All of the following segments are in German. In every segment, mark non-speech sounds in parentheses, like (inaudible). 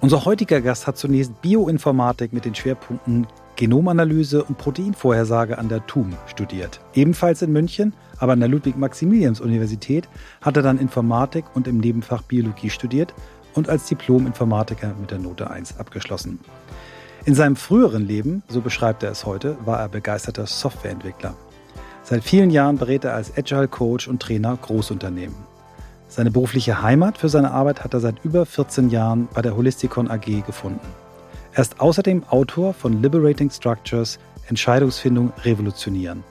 Unser heutiger Gast hat zunächst Bioinformatik mit den Schwerpunkten Genomanalyse und Proteinvorhersage an der TUM studiert. Ebenfalls in München, aber an der Ludwig-Maximilians-Universität hat er dann Informatik und im Nebenfach Biologie studiert und als Diplom-Informatiker mit der Note 1 abgeschlossen. In seinem früheren Leben, so beschreibt er es heute, war er begeisterter Softwareentwickler. Seit vielen Jahren berät er als Agile Coach und Trainer Großunternehmen. Seine berufliche Heimat für seine Arbeit hat er seit über 14 Jahren bei der Holisticon AG gefunden. Er ist außerdem Autor von Liberating Structures, Entscheidungsfindung revolutionieren.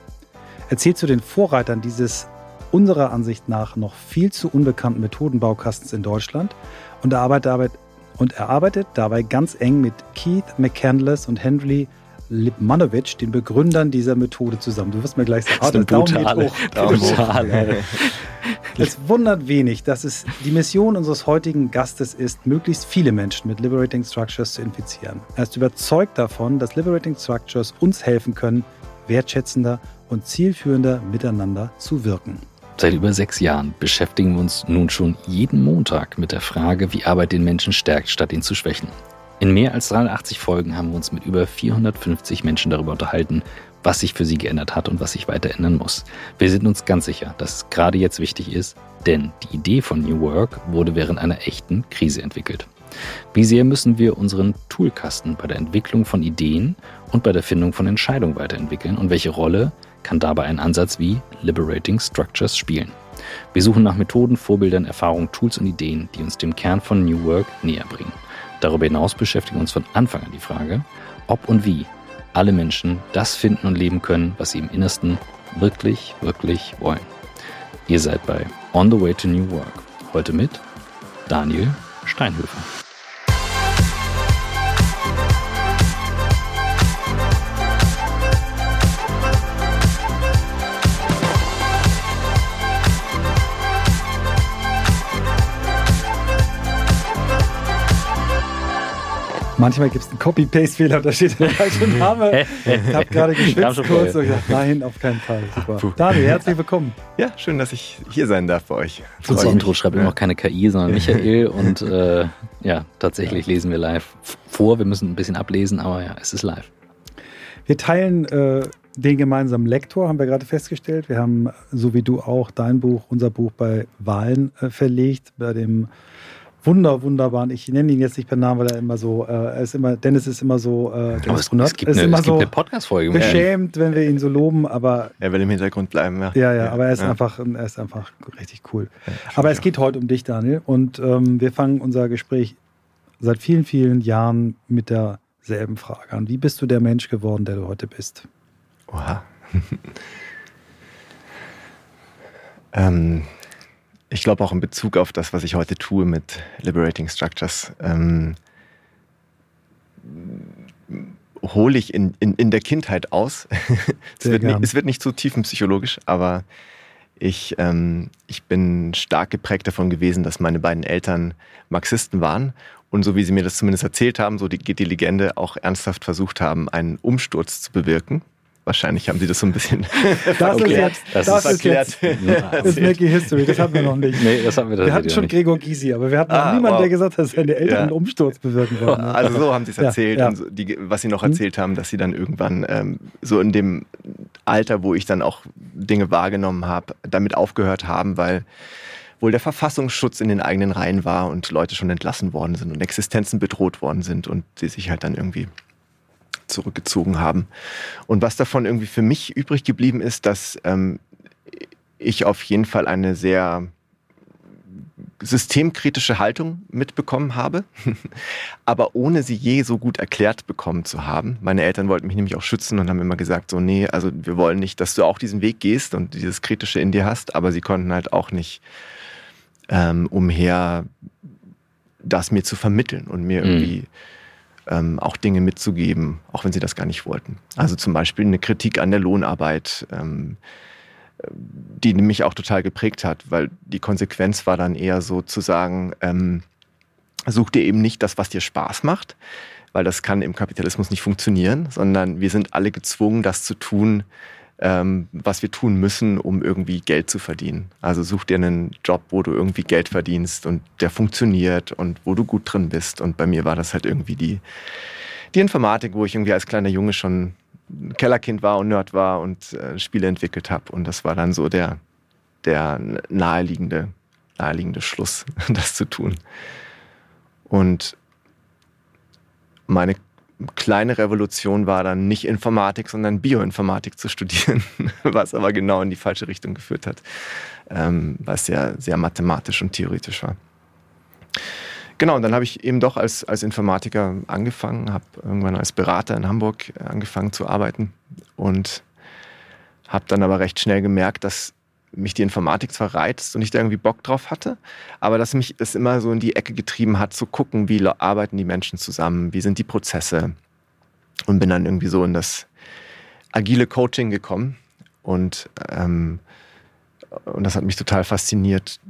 Er zählt zu den Vorreitern dieses unserer Ansicht nach noch viel zu unbekannten Methodenbaukastens in Deutschland und er arbeitet und er arbeitet dabei ganz eng mit Keith McCandless und Henry Lipmanowitsch, den Begründern dieser Methode, zusammen. Du wirst mir gleich sagen, oh, das Daumen geht hoch. Daumen hoch. (laughs) Es wundert wenig, dass es die Mission unseres heutigen Gastes ist, möglichst viele Menschen mit Liberating Structures zu infizieren. Er ist überzeugt davon, dass Liberating Structures uns helfen können, wertschätzender und zielführender miteinander zu wirken. Seit über sechs Jahren beschäftigen wir uns nun schon jeden Montag mit der Frage, wie Arbeit den Menschen stärkt, statt ihn zu schwächen. In mehr als 380 Folgen haben wir uns mit über 450 Menschen darüber unterhalten, was sich für sie geändert hat und was sich weiter ändern muss. Wir sind uns ganz sicher, dass es gerade jetzt wichtig ist, denn die Idee von New Work wurde während einer echten Krise entwickelt. Wie sehr müssen wir unseren Toolkasten bei der Entwicklung von Ideen und bei der Findung von Entscheidungen weiterentwickeln und welche Rolle kann dabei ein Ansatz wie Liberating Structures spielen? Wir suchen nach Methoden, Vorbildern, Erfahrungen, Tools und Ideen, die uns dem Kern von New Work näher bringen. Darüber hinaus beschäftigen uns von Anfang an die Frage, ob und wie alle Menschen das finden und leben können, was sie im Innersten wirklich, wirklich wollen. Ihr seid bei On the Way to New Work. Heute mit Daniel Steinhöfer. Manchmal gibt es einen Copy-Paste-Fehler, da steht der falsche Name. (laughs) ich habe gerade geschwitzt kurz und gesagt, nein, auf keinen Fall. Super. Daniel, herzlich willkommen. Ja, schön, dass ich hier sein darf bei euch. Das Intro schreibt immer noch keine KI, sondern Michael. und (laughs) äh, ja, tatsächlich lesen wir live vor. Wir müssen ein bisschen ablesen, aber ja, es ist live. Wir teilen äh, den gemeinsamen Lektor, haben wir gerade festgestellt. Wir haben, so wie du auch, dein Buch, unser Buch bei Wahlen äh, verlegt, bei dem wunder, wunderbaren, ich nenne ihn jetzt nicht per Namen, weil er immer so, äh, er ist immer, Dennis ist immer so, äh, Dennis es, es, gibt ist eine, immer es so eine Podcast-Folge. Beschämt, wenn wir ihn so loben, aber. Er will im Hintergrund bleiben, ja. Ja, ja, aber er ist ja. einfach, er ist einfach richtig cool. Ja, aber es geht heute um dich, Daniel, und ähm, wir fangen unser Gespräch seit vielen, vielen Jahren mit derselben Frage an. Wie bist du der Mensch geworden, der du heute bist? Oha. (laughs) ähm, ich glaube auch in Bezug auf das, was ich heute tue mit Liberating Structures, ähm, hole ich in, in, in der Kindheit aus. (laughs) es, wird nicht, es, wird nicht, zu tiefenpsychologisch, aber ich, ähm, ich bin stark geprägt davon gewesen, dass meine beiden Eltern Marxisten waren und so wie sie mir das zumindest erzählt haben, so geht die Legende, auch ernsthaft versucht haben, einen Umsturz zu bewirken. Wahrscheinlich haben sie das so ein bisschen (laughs) das Ist jetzt, das, (laughs) das ist erklärt. Jetzt, ist Making History, das hatten wir noch nicht. Nee, das haben wir, wir hatten schon nicht. Gregor Gysi, aber wir hatten ah, noch niemanden, wow. der gesagt hat, dass seine Eltern ja. einen Umsturz bewirken wollen. (laughs) Also so haben sie es erzählt. Ja, ja. So die, was sie noch mhm. erzählt haben, dass sie dann irgendwann ähm, so in dem Alter, wo ich dann auch Dinge wahrgenommen habe, damit aufgehört haben, weil wohl der Verfassungsschutz in den eigenen Reihen war und Leute schon entlassen worden sind und Existenzen bedroht worden sind und sie sich halt dann irgendwie zurückgezogen haben. Und was davon irgendwie für mich übrig geblieben ist, dass ähm, ich auf jeden Fall eine sehr systemkritische Haltung mitbekommen habe, (laughs) aber ohne sie je so gut erklärt bekommen zu haben. Meine Eltern wollten mich nämlich auch schützen und haben immer gesagt, so, nee, also wir wollen nicht, dass du auch diesen Weg gehst und dieses Kritische in dir hast, aber sie konnten halt auch nicht ähm, umher, das mir zu vermitteln und mir mhm. Ähm, auch Dinge mitzugeben, auch wenn sie das gar nicht wollten. Also zum Beispiel eine Kritik an der Lohnarbeit, ähm, die mich auch total geprägt hat, weil die Konsequenz war dann eher so zu sagen, ähm, such dir eben nicht das, was dir Spaß macht, weil das kann im Kapitalismus nicht funktionieren, sondern wir sind alle gezwungen, das zu tun, ähm, was wir tun müssen, um irgendwie Geld zu verdienen. Also such dir einen Job, wo du irgendwie Geld verdienst und der funktioniert und wo du gut drin bist. Und bei mir war das halt irgendwie die, die Informatik, wo ich irgendwie als kleiner Junge schon Kellerkind war und Nerd war und äh, Spiele entwickelt habe. Und das war dann so der, der naheliegende, naheliegende Schluss, (laughs) das zu tun. Und meine kleine Revolution war dann nicht Informatik, sondern Bioinformatik zu studieren, (laughs) was aber genau in die falsche Richtung geführt hat, ähm, was ja sehr mathematisch und theoretisch war. Genau, und dann habe ich eben doch als, als Informatiker angefangen, habe irgendwann als Berater in Hamburg angefangen zu arbeiten und habe dann aber recht schnell gemerkt, dass mich die Informatik zwar reizt und ich da irgendwie Bock drauf hatte, aber dass mich es immer so in die Ecke getrieben hat, zu gucken, wie arbeiten die Menschen zusammen, wie sind die Prozesse. Und bin dann irgendwie so in das agile Coaching gekommen. Und, ähm, und das hat mich total fasziniert,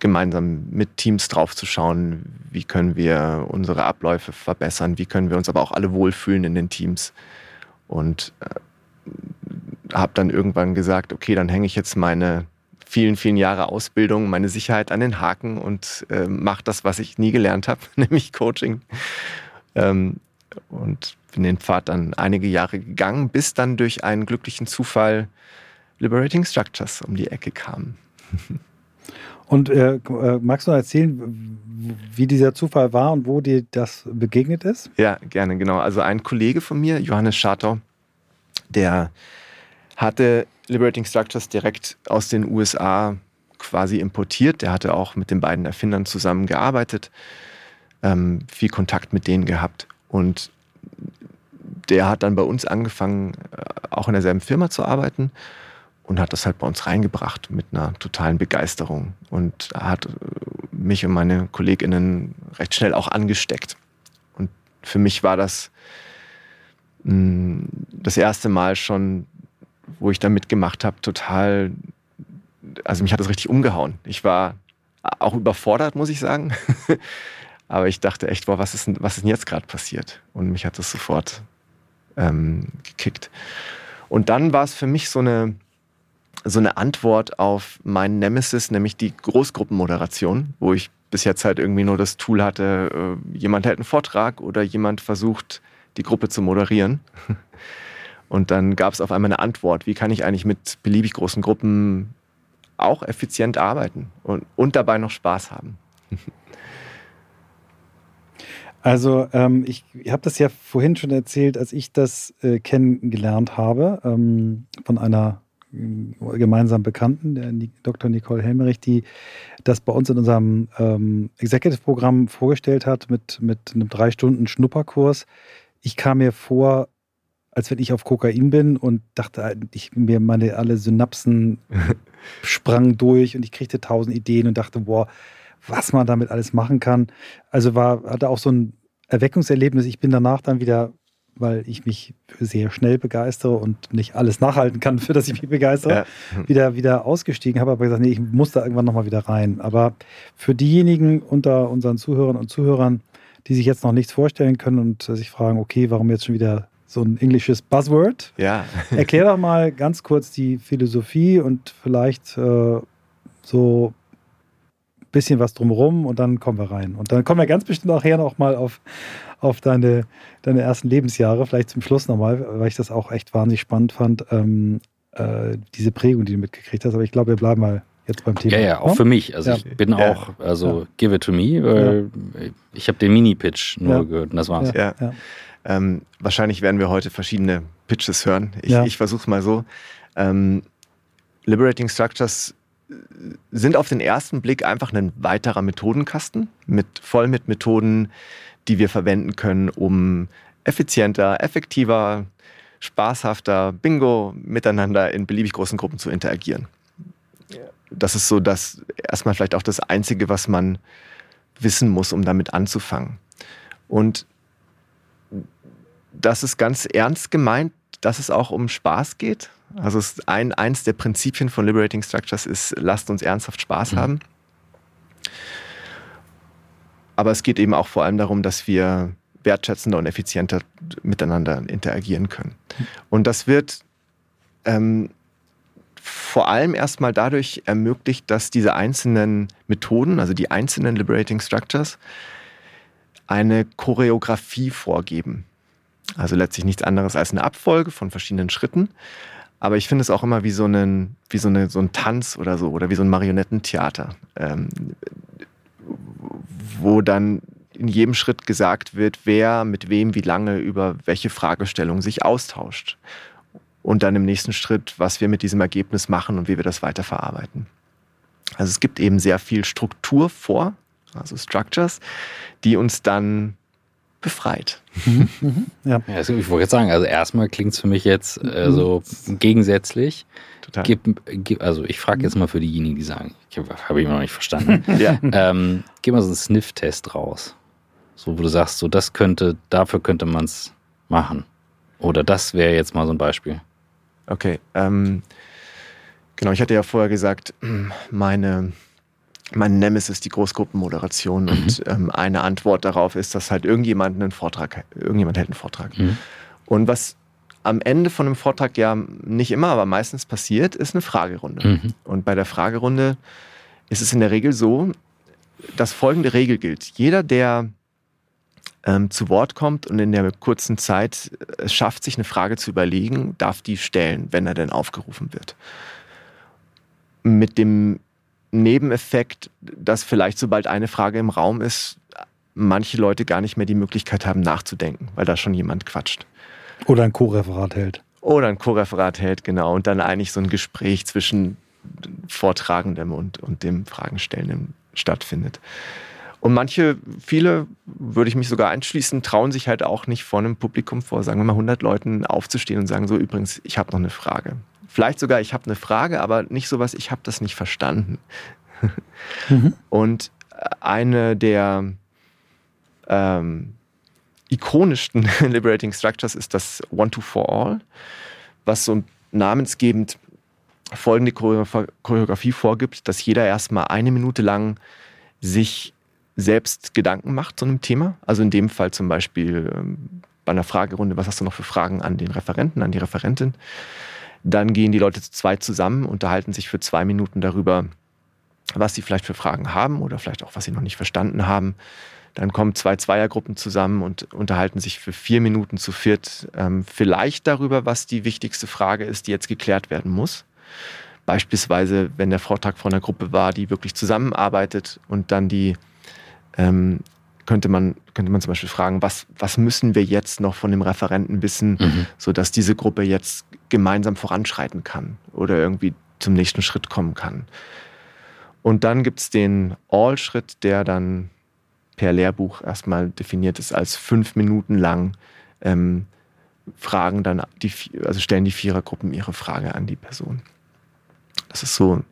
gemeinsam mit Teams draufzuschauen, wie können wir unsere Abläufe verbessern, wie können wir uns aber auch alle wohlfühlen in den Teams. Und äh, habe dann irgendwann gesagt, okay, dann hänge ich jetzt meine vielen, vielen Jahre Ausbildung, meine Sicherheit an den Haken und äh, mache das, was ich nie gelernt habe, (laughs) nämlich Coaching. Ähm, und bin den Pfad dann einige Jahre gegangen, bis dann durch einen glücklichen Zufall Liberating Structures um die Ecke kam. (laughs) Und äh, äh magst du erzählen, wie dieser Zufall war und wo dir das begegnet ist? Ja, gerne, genau. Also ein Kollege von mir, Johannes Schartau, der hatte Liberating Structures direkt aus den USA quasi importiert. Der hatte auch mit den beiden Erfindern zusammengearbeitet, ähm, viel Kontakt mit denen gehabt. Und der hat dann bei uns angefangen, äh, auch in derselben Firma zu arbeiten und hat das halt bei uns reingebracht mit einer totalen Begeisterung und hat äh, mich und meine KollegInnen recht schnell auch angesteckt. Und für mich war das mh, mm, das erste Mal schon wo ich da mitgemacht habe, total, also mich hat das richtig umgehauen. Ich war auch überfordert, muss ich sagen. (laughs) Aber ich dachte echt, boah, was ist denn, was ist denn jetzt gerade passiert? Und mich hat das sofort ähm, gekickt. Und dann war es für mich so eine, so eine Antwort auf meinen Nemesis, nämlich die Großgruppenmoderation, wo ich bis jetzt halt irgendwie nur das Tool hatte, äh, jemand hält einen Vortrag oder jemand versucht, die Gruppe zu moderieren. (laughs) Und dann gab es auf einmal eine Antwort, wie kann ich eigentlich mit beliebig großen Gruppen auch effizient arbeiten und, und dabei noch Spaß haben. (laughs) Also ähm, ich, ich habe das ja vorhin schon erzählt, als ich das äh, kennengelernt habe ähm, von einer äh, gemeinsamen Bekannten, der Dr. Nicole Helmerich, die das bei uns in unserem ähm, Executive-Programm vorgestellt hat mit, mit einem drei Stunden Schnupperkurs. Ich kam mir vor als wenn ich auf Kokain bin und dachte, ich, mir meine alle Synapsen (laughs) sprangen durch und ich kriegte tausend Ideen und dachte, boah, was man damit alles machen kann. Also war, hatte auch so ein Erweckungserlebnis. Ich bin danach dann wieder, weil ich mich sehr schnell begeistere und nicht alles nachhalten kann, für das ich mich begeistere, ja. wieder, wieder ausgestiegen habe, aber gesagt, nee, ich muss da irgendwann nochmal wieder rein. Aber für diejenigen unter unseren Zuhörern und Zuhörern, die sich jetzt noch nichts vorstellen können und sich fragen, okay, warum jetzt schon wieder so ein englisches Buzzword. Ja. (laughs) Erklär doch mal ganz kurz die Philosophie und vielleicht äh, so ein bisschen was drumherum und dann kommen wir rein. Und dann kommen wir ganz bestimmt auch her noch mal auf, auf deine, deine ersten Lebensjahre, vielleicht zum Schluss nochmal, weil ich das auch echt wahnsinnig spannend fand, ähm, äh, diese Prägung, die du mitgekriegt hast. Aber ich glaube, wir bleiben mal jetzt beim Thema. Ja, ja, auch für mich. Also ja. ich bin ja. auch, also ja. give it to me, weil ich habe den Mini-Pitch nur gehört und das war's. Ja. Ähm, wahrscheinlich werden wir heute verschiedene Pitches hören. Ich, ja. ich versuche es mal so. Ähm, Liberating Structures äh, sind auf den ersten Blick einfach ein weiterer Methodenkasten, mit, voll mit Methoden, die wir verwenden können, um effizienter, effektiver, spaßhafter, bingo, miteinander in beliebig großen Gruppen zu interagieren. Das ist so das erstmal vielleicht auch das Einzige, was man wissen muss, um damit anzufangen. Und das ist ganz ernst gemeint, dass es auch um Spaß geht. Also ein, eins der Prinzipien von Liberating Structures ist, lasst uns ernsthaft Spaß mhm. haben. Aber es geht eben auch vor allem darum, dass wir wertschätzender und effizienter miteinander interagieren können. Und das wird ähm, vor allem erstmal dadurch ermöglicht, dass diese einzelnen Methoden, also die einzelnen Liberating Structures, eine Choreografie vorgeben. Also letztlich nichts anderes als eine Abfolge von verschiedenen Schritten. Aber ich finde es auch immer wie so, einen, wie so, eine, so ein Tanz oder so oder wie so ein Marionettentheater, ähm, wo dann in jedem Schritt gesagt wird, wer mit wem wie lange über welche Fragestellung sich austauscht. Und dann im nächsten Schritt, was wir mit diesem Ergebnis machen und wie wir das weiterverarbeiten. Also es gibt eben sehr viel Struktur vor, also Structures, die uns dann befreit. Mhm, mhm, ja. ja also ich wollte jetzt sagen, also erstmal klingt es für mich jetzt äh, so gegensätzlich. Total. Gib, gib, also ich frage jetzt mal für diejenigen, die sagen, habe ich immer noch nicht verstanden. (laughs) ja. ähm, gib mal so einen Sniff-Test raus. So, wo du sagst, so das könnte, dafür könnte man es machen. Oder das wäre jetzt mal so ein Beispiel. Okay. Ähm, genau, ich hatte ja vorher gesagt, (clears throat) meine mein Nemesis die Großgruppenmoderation mhm. und ähm, eine Antwort darauf ist, dass halt irgendjemand einen Vortrag, irgendjemand hält einen Vortrag. Mhm. Und was am Ende von einem Vortrag ja nicht immer, aber meistens passiert, ist eine Fragerunde. Mhm. Und bei der Fragerunde ist es in der Regel so, dass folgende Regel gilt. Jeder, der ähm, zu Wort kommt und in der kurzen Zeit es schafft, sich eine Frage zu überlegen, darf die stellen, wenn er denn aufgerufen wird. Mit dem Nebeneffekt, dass vielleicht sobald eine Frage im Raum ist, manche Leute gar nicht mehr die Möglichkeit haben nachzudenken, weil da schon jemand quatscht. Oder ein Co-Referat hält. Oder ein Co-Referat hält, genau. Und dann eigentlich so ein Gespräch zwischen Vortragendem und, und dem Fragenstellenden stattfindet. Und manche, viele, würde ich mich sogar einschließen, trauen sich halt auch nicht vor einem Publikum vor, sagen wir mal 100 Leuten aufzustehen und sagen so, übrigens, ich habe noch eine Frage. Vielleicht sogar, ich habe eine Frage, aber nicht sowas, ich habe das nicht verstanden. (laughs) Mhm. Und eine der ähm, ikonischsten (laughs) Liberating Structures ist das One-to-For-All, was so namensgebend folgende Choreografie vorgibt, dass jeder erstmal eine Minute lang sich selbst Gedanken macht zu einem Thema. Also in dem Fall zum Beispiel ähm, bei einer Fragerunde, was hast du noch für Fragen an den Referenten, an die Referentin? Dann gehen die Leute zu zweit zusammen, unterhalten sich für zwei Minuten darüber, was sie vielleicht für Fragen haben oder vielleicht auch, was sie noch nicht verstanden haben. Dann kommen zwei Zweiergruppen zusammen und unterhalten sich für vier Minuten zu viert ähm, vielleicht darüber, was die wichtigste Frage ist, die jetzt geklärt werden muss. Beispielsweise, wenn der Vortrag von einer Gruppe war, die wirklich zusammenarbeitet und dann die ähm, könnte man, könnte man zum Beispiel fragen, was, was müssen wir jetzt noch von dem Referenten wissen, mhm. sodass diese Gruppe jetzt gemeinsam voranschreiten kann oder irgendwie zum nächsten Schritt kommen kann. Und dann gibt es den All-Schritt, der dann per Lehrbuch erstmal definiert ist als fünf Minuten lang ähm, fragen dann die, also stellen die Vierergruppen ihre Frage an die Person. Das ist so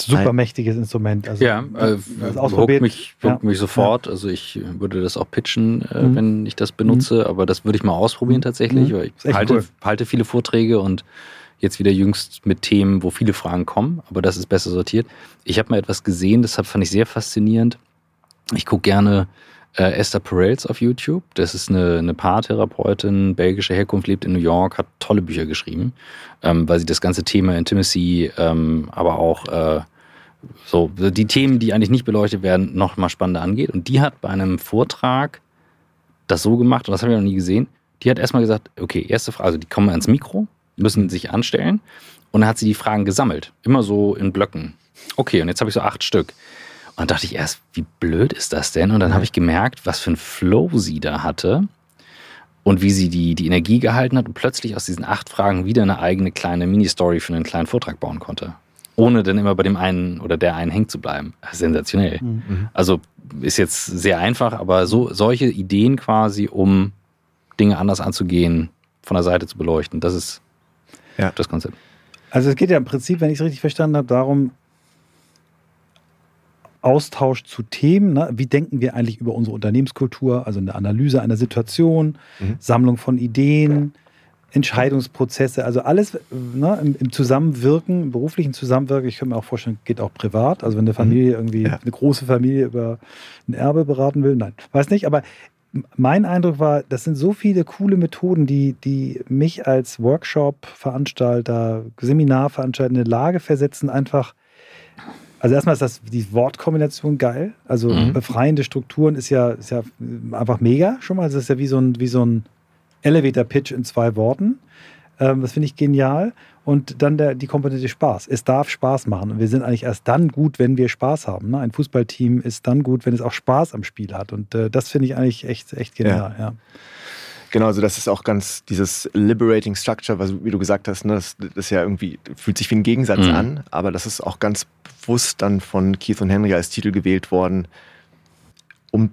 Super mächtiges Instrument. Also, ja, äh, ausprobiert. mich, ja. mich sofort. Ja. Also ich würde das auch pitchen, äh, mhm. wenn ich das benutze, mhm. aber das würde ich mal ausprobieren mhm. tatsächlich. Mhm. Ich halte, cool. halte viele Vorträge und jetzt wieder jüngst mit Themen, wo viele Fragen kommen, aber das ist besser sortiert. Ich habe mal etwas gesehen, das fand ich sehr faszinierend. Ich gucke gerne äh, Esther Perels auf YouTube. Das ist eine, eine Paartherapeutin, belgische Herkunft, lebt in New York, hat tolle Bücher geschrieben, ähm, weil sie das ganze Thema Intimacy, ähm, aber auch äh, so die Themen, die eigentlich nicht beleuchtet werden, noch mal spannender angeht. Und die hat bei einem Vortrag das so gemacht, und das habe ich noch nie gesehen. Die hat erstmal gesagt, okay, erste Frage, also die kommen ans Mikro, müssen sich anstellen. Und dann hat sie die Fragen gesammelt, immer so in Blöcken. Okay, und jetzt habe ich so acht Stück. Und dachte ich erst, wie blöd ist das denn? Und dann mhm. habe ich gemerkt, was für ein Flow sie da hatte und wie sie die, die Energie gehalten hat und plötzlich aus diesen acht Fragen wieder eine eigene kleine Mini-Story für einen kleinen Vortrag bauen konnte. Ohne dann immer bei dem einen oder der einen hängen zu bleiben. Sensationell. Mhm. mhm. Also ist jetzt sehr einfach, aber so solche Ideen quasi, um Dinge anders anzugehen, von der Seite zu beleuchten, das ist ja. das Konzept. Also es geht ja im Prinzip, wenn ich es richtig verstanden habe, darum, Austausch zu Themen. Ne? Wie denken wir eigentlich über unsere Unternehmenskultur? Also eine Analyse einer Situation, mhm. Sammlung von Ideen, Entscheidungsprozesse, also alles ne, im, im, Zusammenwirken, im beruflichen Zusammenwirken. Ich kann mir auch vorstellen, geht auch privat. Also wenn eine Familie mhm. irgendwie, ja. eine große Familie über ein Erbe beraten will, nein, weiß nicht. Aber mein Eindruck war, das sind so viele coole Methoden, die, die mich als Workshop-Veranstalter, Seminarveranstalter in eine Lage versetzen, einfach. Also erstmal ist das die Wortkombination geil. Also mhm. befreiende Strukturen ist ja, ist ja einfach mega schon mal. Das ist ja wie so ein, wie so ein Elevator-Pitch in zwei Worten. Ähm, das finde ich genial. Und dann der, die Komponente Spaß. Es darf Spaß machen. Und wir sind eigentlich erst dann gut, wenn wir Spaß haben. Ne? Ein Fußballteam ist dann gut, wenn es auch Spaß am Spiel hat. Und äh, das finde ich eigentlich echt, echt genial. Ja. ja. Genau, also das ist auch ganz dieses Liberating Structure, was, wie du gesagt hast, ne, das, das ja irgendwie fühlt sich wie ein Gegensatz mhm. an, aber das ist auch ganz bewusst dann von Keith und Henry als Titel gewählt worden, um,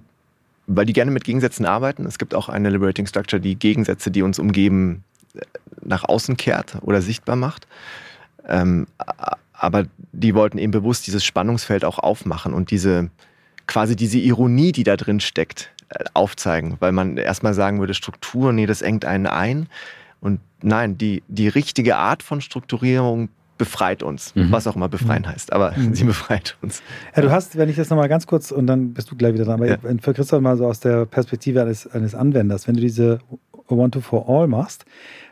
weil die gerne mit Gegensätzen arbeiten. Es gibt auch eine Liberating Structure, die Gegensätze, die uns umgeben, nach außen kehrt oder sichtbar macht. Ähm, aber die wollten eben bewusst dieses Spannungsfeld auch aufmachen und diese quasi diese Ironie, die da drin steckt, äh, aufzeigen, weil man erstmal sagen würde, Struktur, nee, das engt einen ein. Und nein, die, die richtige Art von Strukturierung befreit uns, mhm. was auch immer befreien mhm. heißt, aber mhm. sie befreit uns. Ja, du hast, wenn ich das nochmal ganz kurz und dann bist du gleich wieder dran, aber ja. für Christoph mal so aus der Perspektive eines, eines Anwenders, wenn du diese One-to-For-All machst,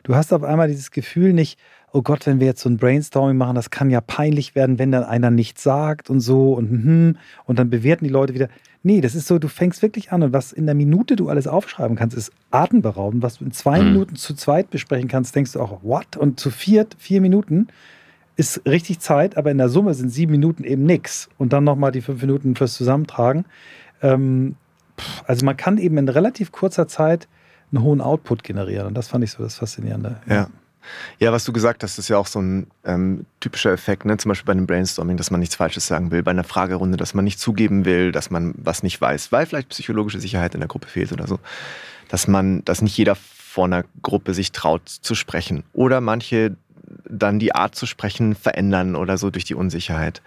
du hast auf einmal dieses Gefühl nicht, oh Gott, wenn wir jetzt so ein Brainstorming machen, das kann ja peinlich werden, wenn dann einer nichts sagt und so und hm, und dann bewerten die Leute wieder. Nee, das ist so, du fängst wirklich an und was in der Minute du alles aufschreiben kannst, ist atemberaubend. Was du in zwei mhm. Minuten zu zweit besprechen kannst, denkst du auch, what? Und zu viert, vier Minuten ist richtig Zeit, aber in der Summe sind sieben Minuten eben nichts. Und dann nochmal die fünf Minuten fürs Zusammentragen. Ähm, also man kann eben in relativ kurzer Zeit einen hohen Output generieren. Und das fand ich so das Faszinierende. Ja. Ja, was du gesagt hast, ist ja auch so ein ähm, typischer Effekt, ne? zum Beispiel bei einem Brainstorming, dass man nichts Falsches sagen will, bei einer Fragerunde, dass man nicht zugeben will, dass man was nicht weiß, weil vielleicht psychologische Sicherheit in der Gruppe fehlt oder so. Dass man, dass nicht jeder vor einer Gruppe sich traut zu sprechen. Oder manche dann die Art zu sprechen verändern oder so durch die Unsicherheit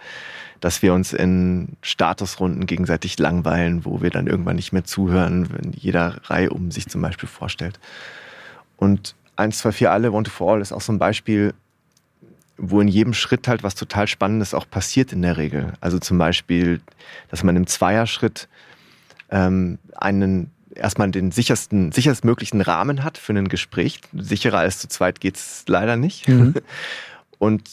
dass wir uns in Statusrunden gegenseitig langweilen, wo wir dann irgendwann nicht mehr zuhören, wenn jeder Reihe um sich zum Beispiel vorstellt. Und 1, 2, 4 alle, One to For All ist auch so ein Beispiel, wo in jedem Schritt halt was total Spannendes auch passiert in der Regel. Also zum Beispiel, dass man im Zweierschritt ähm, einen erstmal den sichersten, sicherstmöglichen Rahmen hat für ein Gespräch. Sicherer als zu zweit geht es leider nicht. Mhm. (laughs) Und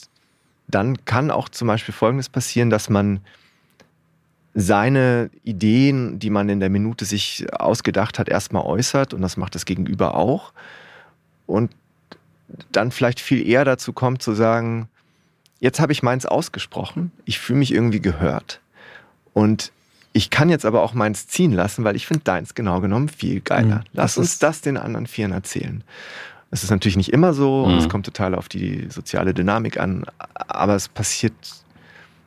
dann kann auch zum Beispiel Folgendes passieren, dass man seine Ideen, die man in der Minute sich ausgedacht hat, erstmal äußert und das macht das Gegenüber auch. Und dann vielleicht viel eher dazu kommt zu sagen, jetzt habe ich meins ausgesprochen, ich fühle mich irgendwie gehört und ich kann jetzt aber auch meins ziehen lassen, weil ich finde deins genau genommen viel geiler. Mhm. Lass uns das den anderen Vieren erzählen. Es ist natürlich nicht immer so und es mhm. kommt total auf die soziale Dynamik an, aber es passiert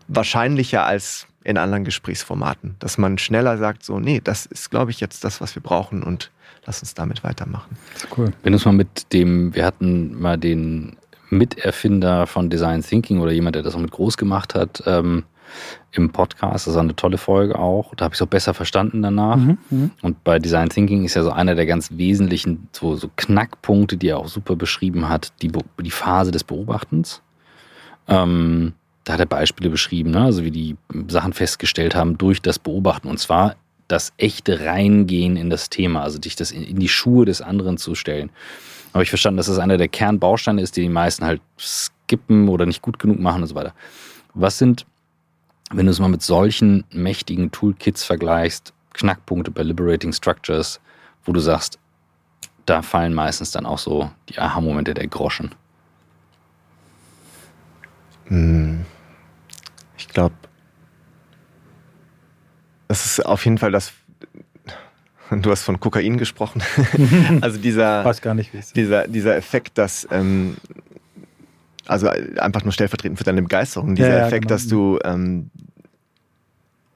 wahrscheinlicher als in anderen Gesprächsformaten, dass man schneller sagt, so, nee, das ist, glaube ich, jetzt das, was wir brauchen und lass uns damit weitermachen. Cool. Wenn du es mal mit dem, wir hatten mal den Miterfinder von Design Thinking oder jemand, der das auch mit groß gemacht hat, ähm, im Podcast. Das war eine tolle Folge auch. Da habe ich es auch besser verstanden danach. Mhm, mhm, und bei Design Thinking ist ja so einer der ganz wesentlichen so, so Knackpunkte, die er auch super beschrieben hat, die, die Phase des Beobachtens. Ähm, da hat er Beispiele beschrieben, ne? also wie die Sachen festgestellt haben durch das Beobachten. Und zwar das echte Reingehen in das Thema, also dich das in, in die Schuhe des anderen zu stellen. Habe ich verstanden, dass das einer der Kernbausteine ist, die die meisten halt skippen oder nicht gut genug machen und so weiter. Was sind wenn du es mal mit solchen mächtigen Toolkits vergleichst, Knackpunkte bei Liberating Structures, wo du sagst, da fallen meistens dann auch so die Aha-Momente der Groschen. Hm. Ich glaube, das ist auf jeden Fall das. Du hast von Kokain gesprochen. (laughs) also dieser, Weiß gar nicht, dieser, dieser Effekt, dass ähm, also einfach nur stellvertretend für deine Begeisterung, dieser ja, Effekt, genau. dass du, ähm,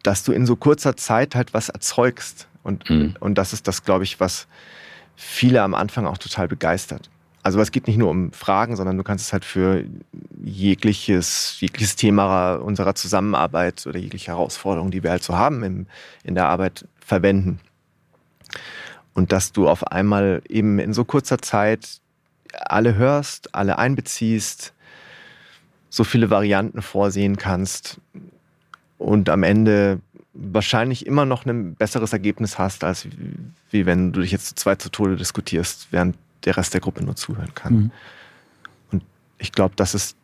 dass du in so kurzer Zeit halt was erzeugst. Und, mhm. und das ist das, glaube ich, was viele am Anfang auch total begeistert. Also es geht nicht nur um Fragen, sondern du kannst es halt für jegliches, jegliches Thema unserer Zusammenarbeit oder jegliche Herausforderung, die wir halt so haben im, in der Arbeit, verwenden. Und dass du auf einmal eben in so kurzer Zeit alle hörst, alle einbeziehst, so viele Varianten vorsehen kannst und am Ende wahrscheinlich immer noch ein besseres Ergebnis hast, als wie, wie wenn du dich jetzt zu zweit zu Tode diskutierst, während der Rest der Gruppe nur zuhören kann. Mhm. Und ich glaube, das ist,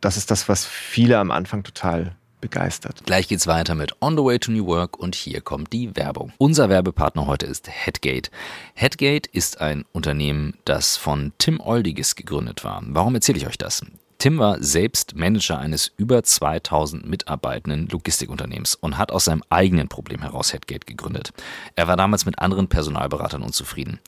das ist das, was viele am Anfang total begeistert. Gleich geht's weiter mit On the Way to New Work und hier kommt die Werbung. Unser Werbepartner heute ist Headgate. Headgate ist ein Unternehmen, das von Tim Oldiges gegründet war. Warum erzähle ich euch das? Tim war selbst Manager eines über 2000 mitarbeitenden Logistikunternehmens und hat aus seinem eigenen Problem heraus Headgate gegründet. Er war damals mit anderen Personalberatern unzufrieden.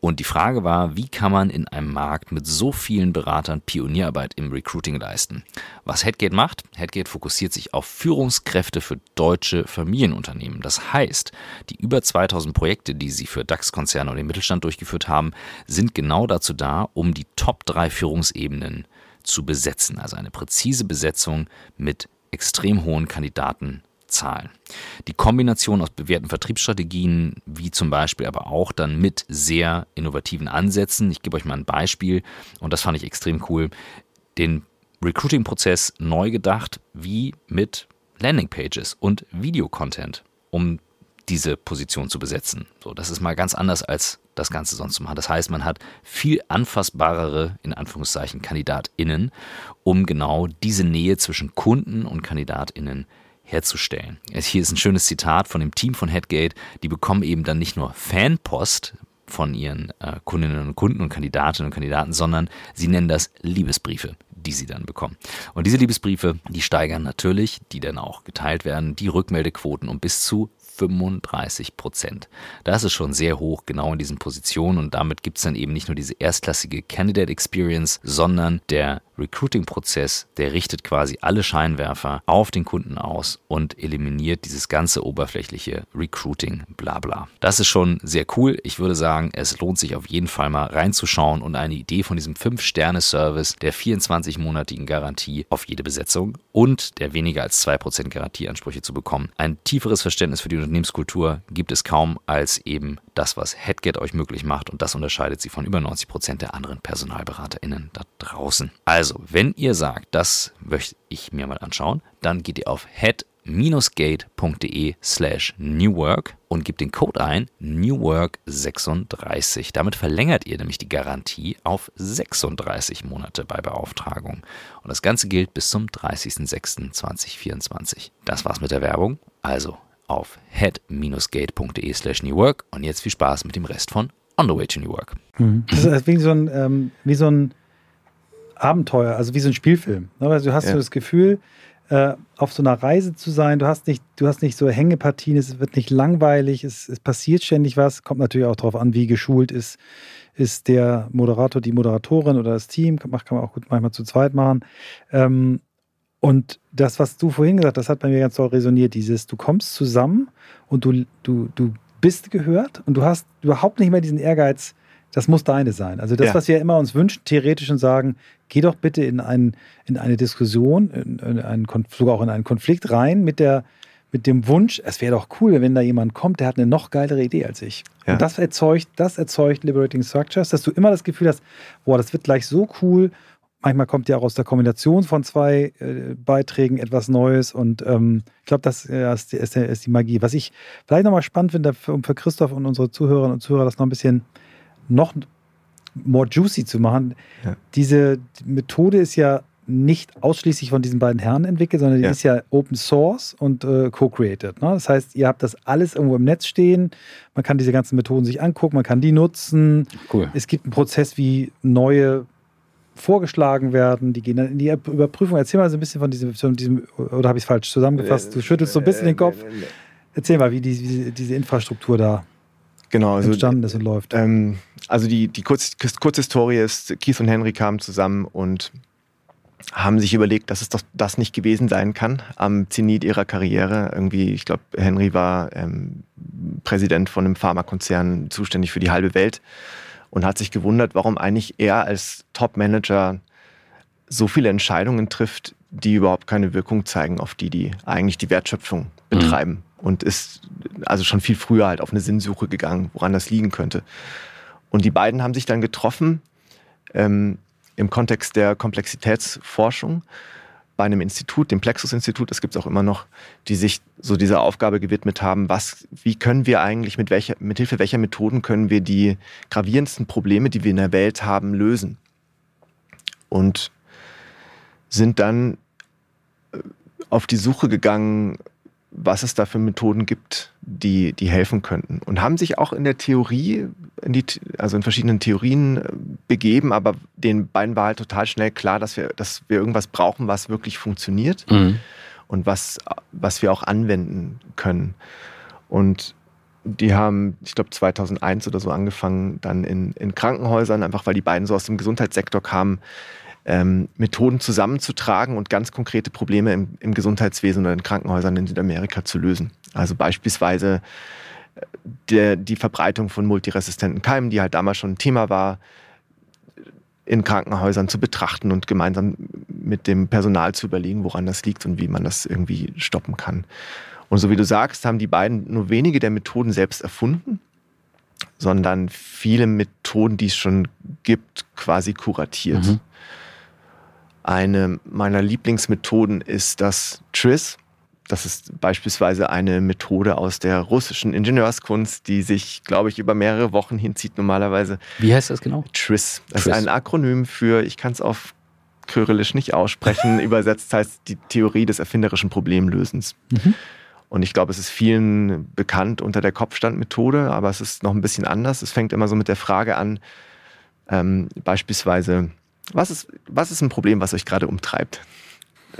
Und die Frage war, wie kann man in einem Markt mit so vielen Beratern Pionierarbeit im Recruiting leisten? Was Headgate macht? Headgate fokussiert sich auf Führungskräfte für deutsche Familienunternehmen. Das heißt, die über 2000 Projekte, die sie für DAX-Konzerne und den Mittelstand durchgeführt haben, sind genau dazu da, um die Top 3 Führungsebenen zu besetzen. Also eine präzise Besetzung mit extrem hohen Kandidatenzahlen. Die Kombination aus bewährten Vertriebsstrategien, wie zum Beispiel aber auch dann mit sehr innovativen Ansätzen. Ich gebe euch mal ein Beispiel und das fand ich extrem cool. Den Recruiting-Prozess neu gedacht, wie mit Landingpages und Videocontent, um diese Position zu besetzen. So, das ist mal ganz anders als das Ganze sonst zu machen. Das heißt, man hat viel anfassbarere, in Anführungszeichen, KandidatInnen, um genau diese Nähe zwischen Kunden und KandidatInnen herzustellen. Hier ist ein schönes Zitat von dem Team von Headgate. Die bekommen eben dann nicht nur Fanpost von ihren äh, Kundinnen und Kunden und Kandidatinnen und Kandidaten, sondern sie nennen das Liebesbriefe die sie dann bekommen. Und diese Liebesbriefe, die steigern natürlich, die dann auch geteilt werden, die Rückmeldequoten um bis zu 35 Prozent. Das ist schon sehr hoch, genau in diesen Positionen und damit gibt es dann eben nicht nur diese erstklassige Candidate Experience, sondern der Recruiting-Prozess, der richtet quasi alle Scheinwerfer auf den Kunden aus und eliminiert dieses ganze oberflächliche Recruiting, bla bla. Das ist schon sehr cool. Ich würde sagen, es lohnt sich auf jeden Fall mal reinzuschauen und eine Idee von diesem 5-Sterne-Service der 24-monatigen Garantie auf jede Besetzung und der weniger als 2% Garantieansprüche zu bekommen. Ein tieferes Verständnis für die Unternehmenskultur gibt es kaum als eben das, was Headget euch möglich macht und das unterscheidet sie von über 90% der anderen PersonalberaterInnen da draußen. Also also, wenn ihr sagt, das möchte ich mir mal anschauen, dann geht ihr auf head-gate.de slash newwork und gebt den Code ein newwork36. Damit verlängert ihr nämlich die Garantie auf 36 Monate bei Beauftragung. Und das Ganze gilt bis zum 30.06.2024. Das war's mit der Werbung. Also auf head-gate.de slash newwork und jetzt viel Spaß mit dem Rest von On the Way to New Work. Mhm. Das ist wie so ein, ähm, wie so ein Abenteuer, also wie so ein Spielfilm. Also du hast ja. so das Gefühl, äh, auf so einer Reise zu sein. Du hast nicht, du hast nicht so Hängepartien, es wird nicht langweilig, es, es passiert ständig was. Kommt natürlich auch darauf an, wie geschult ist, ist der Moderator, die Moderatorin oder das Team. Kann, kann man auch gut manchmal zu zweit machen. Ähm, und das, was du vorhin gesagt hast, das hat bei mir ganz toll resoniert. Dieses, du kommst zusammen und du, du, du bist gehört und du hast überhaupt nicht mehr diesen Ehrgeiz, das muss deine sein. Also das, ja. was wir immer uns wünschen, theoretisch und sagen, geh doch bitte in, ein, in eine Diskussion, in, in einen, sogar auch in einen Konflikt rein mit der mit dem Wunsch, es wäre doch cool, wenn da jemand kommt, der hat eine noch geilere Idee als ich. Ja. Und das erzeugt, das erzeugt Liberating Structures, dass du immer das Gefühl hast, boah, das wird gleich so cool. Manchmal kommt ja auch aus der Kombination von zwei äh, Beiträgen etwas Neues und ähm, ich glaube, das ja, ist, ist, ist, die Magie. Was ich vielleicht nochmal spannend finde, um für Christoph und unsere Zuhörerinnen und Zuhörer das noch ein bisschen noch more juicy zu machen. Ja. Diese Methode ist ja nicht ausschließlich von diesen beiden Herren entwickelt, sondern die ja. ist ja Open Source und äh, co-created. Ne? Das heißt, ihr habt das alles irgendwo im Netz stehen. Man kann diese ganzen Methoden sich angucken, man kann die nutzen. Cool. Es gibt einen Prozess, wie neue vorgeschlagen werden. Die gehen dann in die Überprüfung. Erzähl mal so ein bisschen von diesem, von diesem oder habe ich es falsch zusammengefasst? Du schüttelst so ein bisschen den Kopf. Erzähl mal, wie, die, wie diese Infrastruktur da genau, also, entstanden ist und läuft. Ähm, also die, die Kurz, Kurzhistorie ist, Keith und Henry kamen zusammen und haben sich überlegt, dass es doch das nicht gewesen sein kann am Zenit ihrer Karriere. Irgendwie, ich glaube, Henry war ähm, Präsident von einem Pharmakonzern, zuständig für die halbe Welt und hat sich gewundert, warum eigentlich er als Top-Manager so viele Entscheidungen trifft, die überhaupt keine Wirkung zeigen auf die, die eigentlich die Wertschöpfung mhm. betreiben. Mhm und ist also schon viel früher halt auf eine Sinnsuche gegangen, woran das liegen könnte. Und die beiden haben sich dann getroffen ähm, im Kontext der Komplexitätsforschung bei einem Institut, dem Plexus-Institut, das gibt es auch immer noch, die sich so dieser Aufgabe gewidmet haben, was, wie können wir eigentlich, mit, welcher, mit Hilfe welcher Methoden können wir die gravierendsten Probleme, die wir in der Welt haben, lösen. Und sind dann äh, auf die Suche gegangen, was es da für Methoden gibt, die, die helfen könnten. Und haben sich auch in der Theorie, in die, also in verschiedenen Theorien äh, begeben, aber den beiden war halt total schnell klar, dass wir, dass wir irgendwas brauchen, was wirklich funktioniert mhm. und was, was wir auch anwenden können. Und die haben, ich glaube, 2001 oder so angefangen, dann in, in Krankenhäusern, einfach weil die beiden so aus dem Gesundheitssektor kamen, ähm, Methoden zusammenzutragen und ganz konkrete Probleme im, im Gesundheitswesen oder in Krankenhäusern in Südamerika zu lösen. Also beispielsweise äh, der, die Verbreitung von multiresistenten Keimen, die halt damals schon ein Thema war, in Krankenhäusern zu betrachten und gemeinsam mit dem Personal zu überlegen, woran das liegt und wie man das irgendwie stoppen kann. Und so wie du sagst, haben die beiden nur wenige der Methoden selbst erfunden, sondern viele Methoden, die es schon gibt, quasi kuratiert. Mhm. Eine meiner Lieblingsmethoden ist das TRIS. Das ist beispielsweise eine Methode aus der russischen Ingenieurskunst, die sich, glaube ich, über mehrere Wochen hinzieht normalerweise. Wie heißt das genau? TRIS. Das Tris. ist ein Akronym für, ich kann es auf Kyrillisch nicht aussprechen, (laughs) übersetzt heißt die Theorie des erfinderischen Problemlösens. Mhm. Und ich glaube, es ist vielen bekannt unter der Kopfstandmethode, aber es ist noch ein bisschen anders. Es fängt immer so mit der Frage an, ähm, beispielsweise, was ist, was ist ein Problem, was euch gerade umtreibt?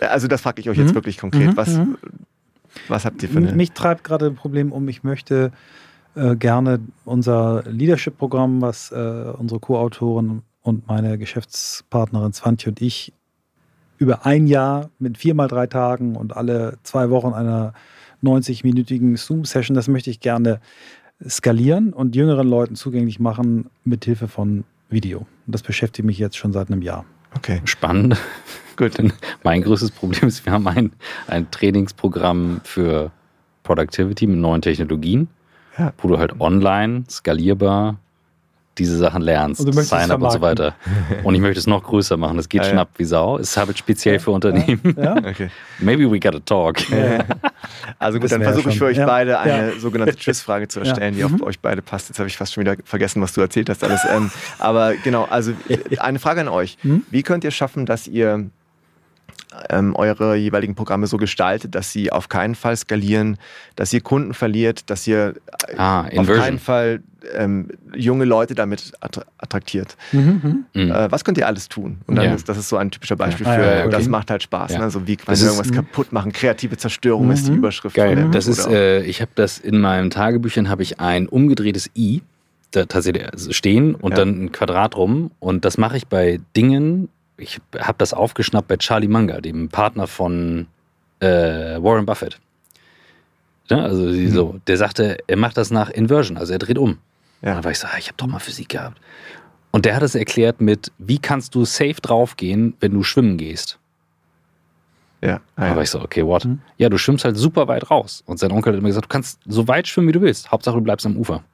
Also das frage ich euch jetzt mhm. wirklich konkret. Mhm. Was, mhm. was habt ihr für eine... Mich treibt gerade ein Problem um. Ich möchte äh, gerne unser Leadership-Programm, was äh, unsere Co-Autorin und meine Geschäftspartnerin Svante und ich über ein Jahr mit viermal drei Tagen und alle zwei Wochen einer 90-minütigen Zoom-Session, das möchte ich gerne skalieren und jüngeren Leuten zugänglich machen mit Hilfe von Video. Und das beschäftigt mich jetzt schon seit einem Jahr. Okay. Spannend. (laughs) Gut. Denn mein größtes Problem ist, wir haben ein, ein Trainingsprogramm für Productivity mit neuen Technologien, ja. wo du halt online skalierbar diese Sachen lernst, Sign-up und so weiter. (laughs) Und ich möchte es noch größer machen. Das geht ja, schon ab wie Sau. Es ist halt speziell für Unternehmen. Ja. (laughs) Okay. Maybe we gotta talk. (laughs) Also gut, dann versuche ich für euch beide eine sogenannte Tschüss-Frage zu erstellen, die auf mhm. euch beide passt. Jetzt habe ich fast schon wieder vergessen, was du erzählt hast alles. Ähm, aber genau, also eine Frage an euch. Mhm. Wie könnt ihr schaffen, dass ihr ähm, eure jeweiligen Programme so gestaltet, dass sie auf keinen Fall skalieren, dass ihr Kunden verliert, dass ihr ah, auf keinen Fall ähm, junge Leute damit attraktiert. Mhm, mhm. Äh, was könnt ihr alles tun? Und dann ja. ist, das ist so ein typischer Beispiel ja. für, ah, okay. das macht halt Spaß. Ja. Ne? So wie kann man irgendwas kaputt machen? Kreative Zerstörung mhm. ist die Überschrift. Geil. Das ist, äh, ich habe das in meinen Tagebüchern habe ich ein umgedrehtes I da tatsächlich stehen und dann ein Quadrat rum und das mache ich bei Dingen, ich habe das aufgeschnappt bei Charlie Munger, dem Partner von äh, Warren Buffett. Ja, also mhm. so, der sagte, er macht das nach Inversion, also er dreht um. Ja. Und dann war ich so, ah, ich habe doch mal Physik gehabt. Und der hat es erklärt mit, wie kannst du safe draufgehen, wenn du schwimmen gehst. Ja. Ah, ja. Da war ich so, okay, what? Mhm. Ja, du schwimmst halt super weit raus. Und sein Onkel hat immer gesagt, du kannst so weit schwimmen, wie du willst. Hauptsache, du bleibst am Ufer.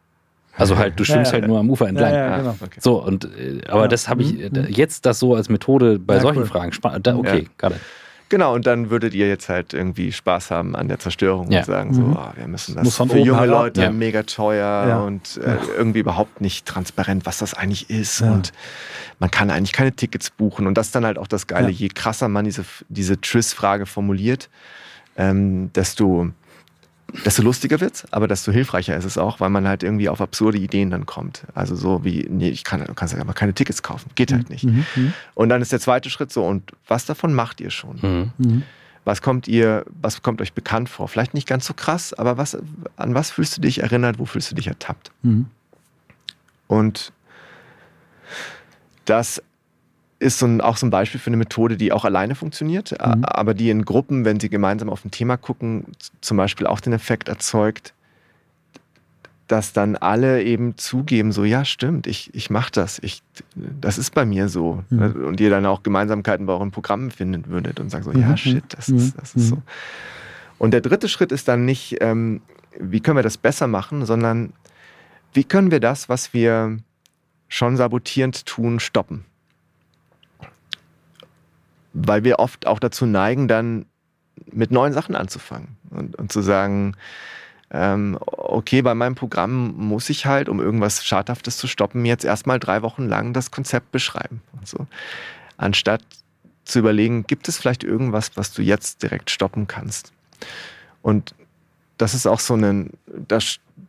Also halt, du schwimmst ja, ja, halt nur am Ufer entlang. Ja, genau. okay. So, und äh, aber das habe ich mhm. jetzt das so als Methode bei solchen cool. Fragen. Da, okay, gerade. Genau, und dann würdet ihr jetzt halt irgendwie Spaß haben an der Zerstörung und sagen, so, mhm. oh, wir müssen das Muss für junge Leute mega teuer und äh, irgendwie überhaupt nicht transparent, was das eigentlich ist. Und man kann eigentlich keine Tickets buchen. Und das ist dann halt auch das Geile. Je krasser man diese, diese Tris-Frage formuliert, ähm, desto desto lustiger wird aber desto hilfreicher ist es auch, weil man halt irgendwie auf absurde Ideen dann kommt. Also so wie, nee, ich kann, du kannst ja aber keine Tickets kaufen. Geht halt nicht. Mhm, mhm. Und dann ist der zweite Schritt so, und was davon macht ihr schon? Mhm. mhm. Was kommt ihr, was kommt euch bekannt vor? Vielleicht nicht ganz so krass, aber was, an was fühlst du dich erinnert, wo fühlst du dich ertappt? Mhm. Und das ist so ein, auch so ein Beispiel für eine Methode, die auch alleine funktioniert, mhm. aber die in Gruppen, wenn sie gemeinsam auf ein Thema gucken, zum Beispiel auch den Effekt erzeugt, dass dann alle eben zugeben, so ja, stimmt, ich, ich mache das, ich, das ist bei mir so. Mhm. Und ihr dann auch Gemeinsamkeiten bei euren Programmen finden würdet und sagt so, mhm. ja, shit, das, mhm. ist, das ist so. Und der dritte Schritt ist dann nicht, ähm, wie können wir das besser machen, sondern wie können wir das, was wir schon sabotierend tun, stoppen weil wir oft auch dazu neigen, dann mit neuen Sachen anzufangen und, und zu sagen, ähm, okay, bei meinem Programm muss ich halt, um irgendwas Schadhaftes zu stoppen, jetzt erstmal drei Wochen lang das Konzept beschreiben. Und so. Anstatt zu überlegen, gibt es vielleicht irgendwas, was du jetzt direkt stoppen kannst? Und das ist auch so ein, da,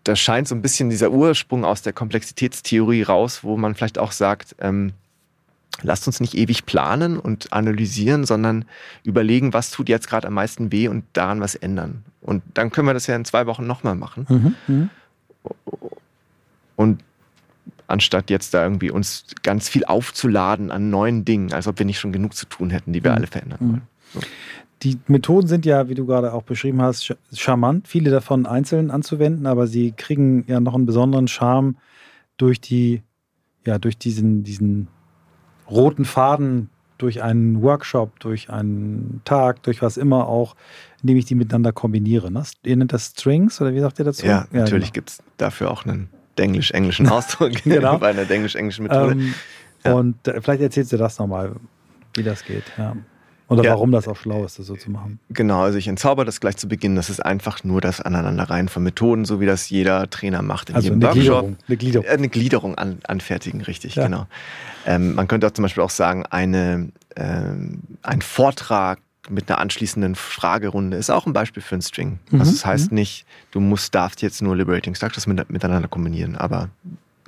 da scheint so ein bisschen dieser Ursprung aus der Komplexitätstheorie raus, wo man vielleicht auch sagt, ähm, lasst uns nicht ewig planen und analysieren, sondern überlegen, was tut jetzt gerade am meisten weh und daran was ändern. Und dann können wir das ja in zwei Wochen nochmal machen. Mhm, mhm. Und anstatt jetzt da irgendwie uns ganz viel aufzuladen an neuen Dingen, als ob wir nicht schon genug zu tun hätten, die wir mhm. alle verändern wollen. So. Die Methoden sind ja, wie du gerade auch beschrieben hast, charmant, viele davon einzeln anzuwenden, aber sie kriegen ja noch einen besonderen Charme durch die, ja, durch diesen, diesen roten Faden durch einen Workshop, durch einen Tag, durch was immer auch, indem ich die miteinander kombiniere. Ne? Ihr nennt das Strings oder wie sagt ihr dazu? Ja, ja natürlich genau. gibt es dafür auch einen englisch-englischen (laughs) Ausdruck genau. (laughs) bei einer englisch-englischen Methode. Ähm, ja. Und äh, vielleicht erzählst du das nochmal, wie das geht. Ja. Oder ja, warum das auch schlau ist, das so zu machen. Genau, also ich entzauber das gleich zu Beginn. Das ist einfach nur das Aneinanderreihen von Methoden, so wie das jeder Trainer macht in also jedem eine Workshop. Gliederung, eine Gliederung. Äh, eine Gliederung an, anfertigen, richtig, ja. genau. Ähm, man könnte auch zum Beispiel auch sagen, eine, ähm, ein Vortrag mit einer anschließenden Fragerunde ist auch ein Beispiel für einen String. Mhm. Also das heißt mhm. nicht, du musst, darfst jetzt nur Liberating Structures mit, miteinander kombinieren, aber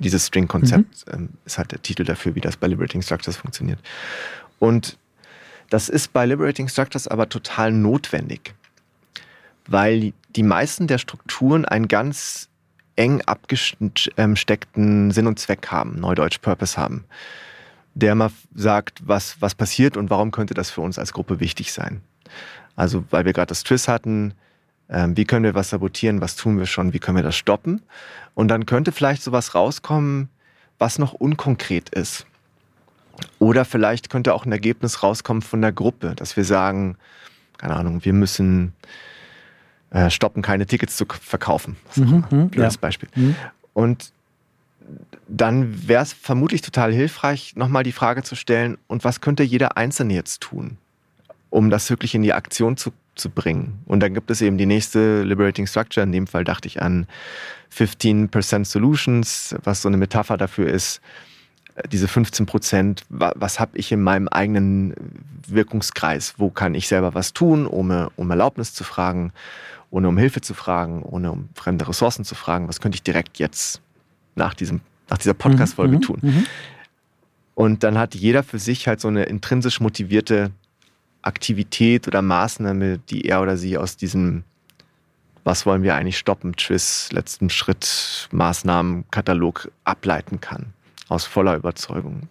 dieses String-Konzept mhm. ähm, ist halt der Titel dafür, wie das bei Liberating Structures funktioniert. Und das ist bei Liberating Structures aber total notwendig, weil die meisten der Strukturen einen ganz eng abgesteckten Sinn und Zweck haben, Neudeutsch Purpose haben, der mal sagt, was, was passiert und warum könnte das für uns als Gruppe wichtig sein. Also, weil wir gerade das Twiss hatten, ähm, wie können wir was sabotieren, was tun wir schon, wie können wir das stoppen? Und dann könnte vielleicht sowas rauskommen, was noch unkonkret ist. Oder vielleicht könnte auch ein Ergebnis rauskommen von der Gruppe, dass wir sagen, keine Ahnung, wir müssen äh, stoppen, keine Tickets zu verkaufen. Das ist mhm, ein blödes ja. Beispiel. Mhm. Und dann wäre es vermutlich total hilfreich, nochmal die Frage zu stellen, und was könnte jeder Einzelne jetzt tun, um das wirklich in die Aktion zu, zu bringen? Und dann gibt es eben die nächste Liberating Structure. In dem Fall dachte ich an 15% Solutions, was so eine Metapher dafür ist, diese 15 Prozent, was habe ich in meinem eigenen Wirkungskreis? Wo kann ich selber was tun, ohne um Erlaubnis zu fragen, ohne um Hilfe zu fragen, ohne um fremde Ressourcen zu fragen? Was könnte ich direkt jetzt nach, diesem, nach dieser Podcast-Folge mhm, tun? Mhm. Und dann hat jeder für sich halt so eine intrinsisch motivierte Aktivität oder Maßnahme, die er oder sie aus diesem was wollen wir eigentlich stoppen, Twiss, letzten Schritt, Maßnahmenkatalog ableiten kann aus voller Überzeugung.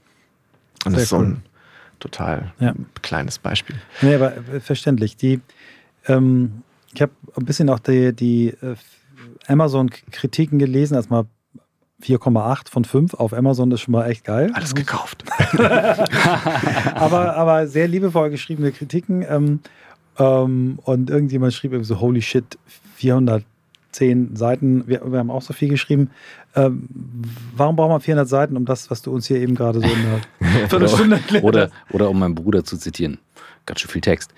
Und Sehr das ist so ein total ja. kleines Beispiel. Nee, aber äh, verständlich. Die, ähm, ich habe ein bisschen auch die, die äh, Amazon-Kritiken gelesen, erstmal 4,8 von 5 auf Amazon ist schon mal echt geil. Alles gekauft. (laughs) aber, aber sehr liebevoll geschriebene Kritiken. Ähm, ähm, und irgendjemand schrieb irgendwie so, holy shit, 400 zehn Seiten, wir, wir, haben auch so viel geschrieben. Ähm, warum brauchen wir 400 Seiten, um das, was du uns hier eben gerade so in einer (laughs) Viertelstunde erklärt oder, oder um meinen Bruder zu zitieren. Ganz schön viel Text.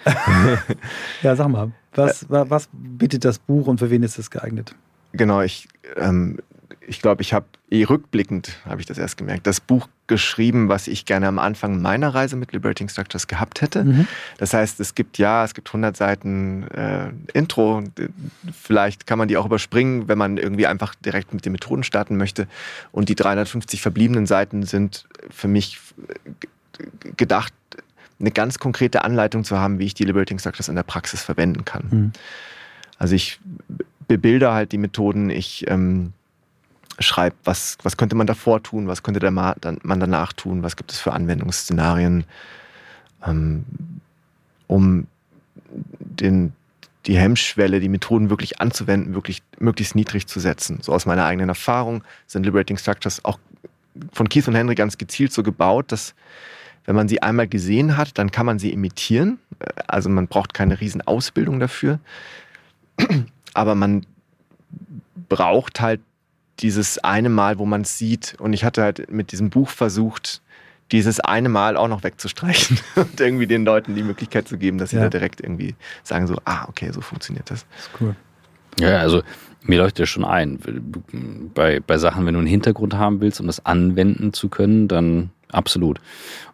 (laughs) ja, sag mal, was, was bietet das Buch und für wen ist es geeignet? Genau, ich ähm, ich glaube, ich habe eh rückblickend, habe ich das erst gemerkt, das Buch geschrieben, was ich gerne am Anfang meiner Reise mit Liberating Structures gehabt hätte. Mhm. Das heißt, es gibt ja, es gibt 100 Seiten äh, Intro. Vielleicht kann man die auch überspringen, wenn man irgendwie einfach direkt mit den Methoden starten möchte. Und die 350 verbliebenen Seiten sind für mich gedacht, eine ganz konkrete Anleitung zu haben, wie ich die Liberating Structures in der Praxis verwenden kann. Mhm. Also ich bebilder halt die Methoden, ich ähm, schreibt, was, was könnte man davor tun, was könnte der man danach tun, was gibt es für Anwendungsszenarien, ähm, um den, die Hemmschwelle, die Methoden wirklich anzuwenden, wirklich möglichst niedrig zu setzen. So aus meiner eigenen Erfahrung sind Liberating Structures auch von Keith und Henry ganz gezielt so gebaut, dass wenn man sie einmal gesehen hat, dann kann man sie imitieren. Also man braucht keine riesen Ausbildung dafür. Aber man braucht halt dieses eine Mal, wo man es sieht. Und ich hatte halt mit diesem Buch versucht, dieses eine Mal auch noch wegzustreichen (laughs) und irgendwie den Leuten die Möglichkeit zu geben, dass sie Ja. da direkt irgendwie sagen so, ah, okay, so funktioniert das. Das ist cool. Ja, also mir leuchtet ja schon ein. Bei, bei Sachen, wenn du einen Hintergrund haben willst, um das anwenden zu können, dann absolut.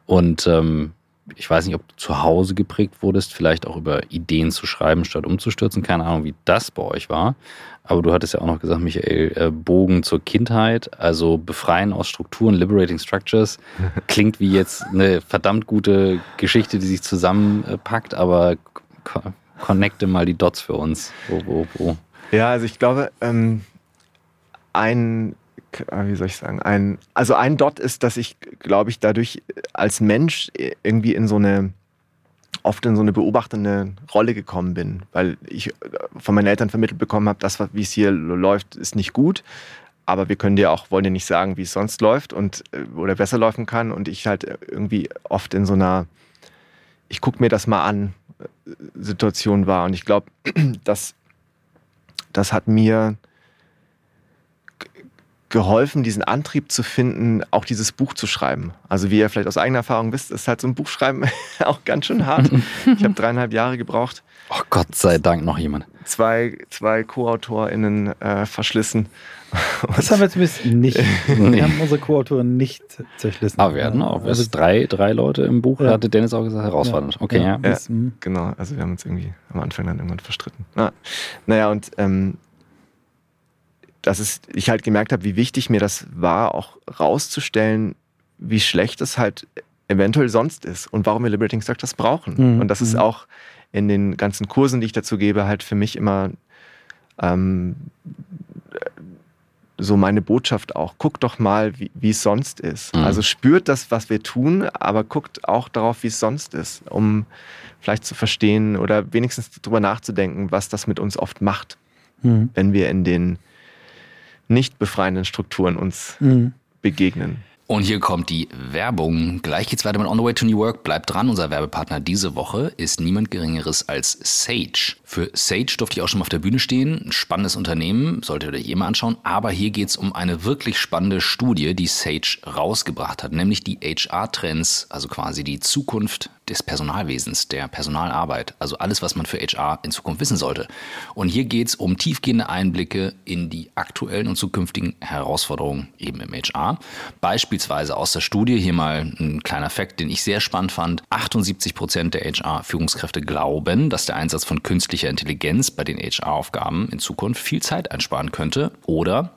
Und ähm, ich weiß nicht, ob du zu Hause geprägt wurdest, vielleicht auch über Ideen zu schreiben, statt umzustürzen. Keine Ahnung, wie das bei euch war. Aber du hattest ja auch noch gesagt, Michael, äh, Bogen zur Kindheit, also befreien aus Strukturen, liberating structures, (laughs) klingt wie jetzt eine verdammt gute Geschichte, die sich zusammenpackt, aber co connecte mal die Dots für uns. Wo, wo, wo? Ja, also ich glaube, ähm, ein, wie soll ich sagen, ein, also ein Dot ist, dass ich, glaube ich, dadurch als Mensch irgendwie in so eine, oft in so eine beobachtende Rolle gekommen bin, weil ich von meinen Eltern vermittelt bekommen habe, das, wie es hier läuft, ist nicht gut. Aber wir können dir auch, wollen dir nicht sagen, wie es sonst läuft und oder besser laufen kann. Und ich halt irgendwie oft in so einer, ich gucke mir das mal an, Situation war. Und ich glaube, (clears throat) dass das hat mir geholfen, diesen Antrieb zu finden, auch dieses Buch zu schreiben. Also wie ihr vielleicht aus eigener Erfahrung wisst, ist halt so ein Buchschreiben (laughs) auch ganz schön hart. (laughs) Ich habe dreieinhalb Jahre gebraucht. Oh Gott sei Dank noch jemand. Zwei, zwei Co-AutorInnen äh, verschlissen. (laughs) Das haben wir zumindest nicht. Wir haben unsere Co-Autorin nicht zerschlissen. Aber wir hatten auch Also, drei, drei Leute im Buch, Ja. hatte Dennis auch gesagt, herausfordernd. Okay, ja. Ja. mm. Genau, also wir haben uns irgendwie am Anfang dann irgendwann verstritten. Na, naja, und ähm, dass es, ich halt gemerkt habe, wie wichtig mir das war, auch rauszustellen, wie schlecht es halt eventuell sonst ist und warum wir Liberating Structures brauchen. Mhm. Und das ist Mhm. auch in den ganzen Kursen, die ich dazu gebe, halt für mich immer ähm, so meine Botschaft auch. Guckt doch mal, wie wie es sonst ist. Mhm. Also spürt das, was wir tun, aber guckt auch darauf, wie es sonst ist, um vielleicht zu verstehen oder wenigstens darüber nachzudenken, was das mit uns oft macht, Mm. wenn wir in den nicht befreienden Strukturen uns Mm. begegnen. Und hier kommt die Werbung. Gleich geht's weiter mit On the Way to New Work. Bleibt dran, unser Werbepartner diese Woche ist niemand Geringeres als Sage. Für Sage durfte ich auch schon mal auf der Bühne stehen. Ein spannendes Unternehmen, solltet ihr euch eh mal anschauen. Aber hier geht's um eine wirklich spannende Studie, die Sage rausgebracht hat, nämlich die HR-Trends, also quasi die Zukunft des Personalwesens, der Personalarbeit. Also alles, was man für HR in Zukunft wissen sollte. Und hier geht's um tiefgehende Einblicke in die aktuellen und zukünftigen Herausforderungen eben im HR. Beispielsweise aus der Studie, hier mal ein kleiner Fakt, den ich sehr spannend fand. 78 Prozent der HR-Führungskräfte glauben, dass der Einsatz von künstlicher Intelligenz bei den HR-Aufgaben in Zukunft viel Zeit einsparen könnte. Oder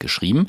geschrieben.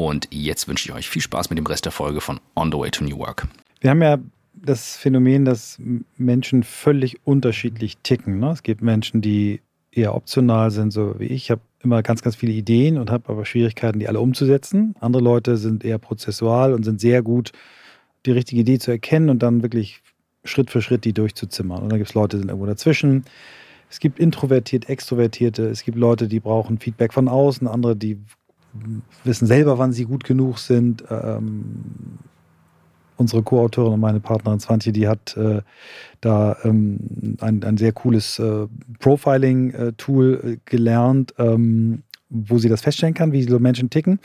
Und jetzt wünsche ich euch viel Spaß mit dem Rest der Folge von On the Way to New Work. Wir haben ja das Phänomen, dass Menschen völlig unterschiedlich ticken. Ne? Es gibt Menschen, die eher optional sind, so wie ich. Ich habe immer ganz, ganz viele Ideen und habe aber Schwierigkeiten, die alle umzusetzen. Andere Leute sind eher prozessual und sind sehr gut, die richtige Idee zu erkennen und dann wirklich Schritt für Schritt die durchzuzimmern. Und dann gibt es Leute, die sind irgendwo dazwischen. Es gibt introvertiert, extrovertierte. Es gibt Leute, die brauchen Feedback von außen, andere, die wissen selber, wann sie gut genug sind. Ähm, unsere Co-Autorin und meine Partnerin Swantje, die hat äh, da ähm, ein, ein sehr cooles äh, Profiling-Tool äh, gelernt, ähm, wo sie das feststellen kann, wie so Menschen ticken.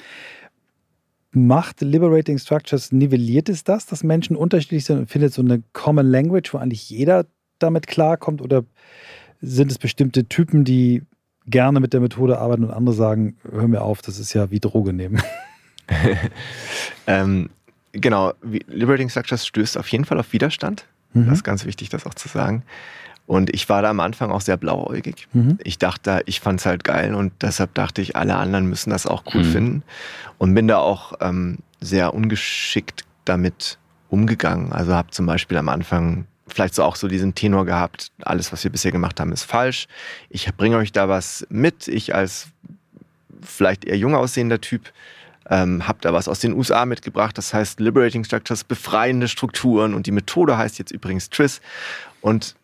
Macht Liberating Structures, nivelliert es das, dass Menschen unterschiedlich sind und findet so eine Common Language, wo eigentlich jeder damit klarkommt? Oder sind es bestimmte Typen, die gerne mit der Methode arbeiten und andere sagen, hör mir auf, das ist ja wie Droge nehmen? (laughs) (laughs) ähm, Genau, Liberating Structures stößt auf jeden Fall auf Widerstand. Mhm. Das ist ganz wichtig, das auch zu sagen. Und ich war da am Anfang auch sehr blauäugig. Mhm. Ich dachte, ich fand es halt geil und deshalb dachte ich, alle anderen müssen das auch cool mhm. finden. Und bin da auch ähm, sehr ungeschickt damit umgegangen. Also habe zum Beispiel am Anfang vielleicht so auch so diesen Tenor gehabt, alles, was wir bisher gemacht haben, ist falsch. Ich bringe euch da was mit. Ich als vielleicht eher jung aussehender Typ ähm, habe da was aus den USA mitgebracht. Das heißt Liberating Structures, befreiende Strukturen. Und die Methode heißt jetzt übrigens TRIS. Und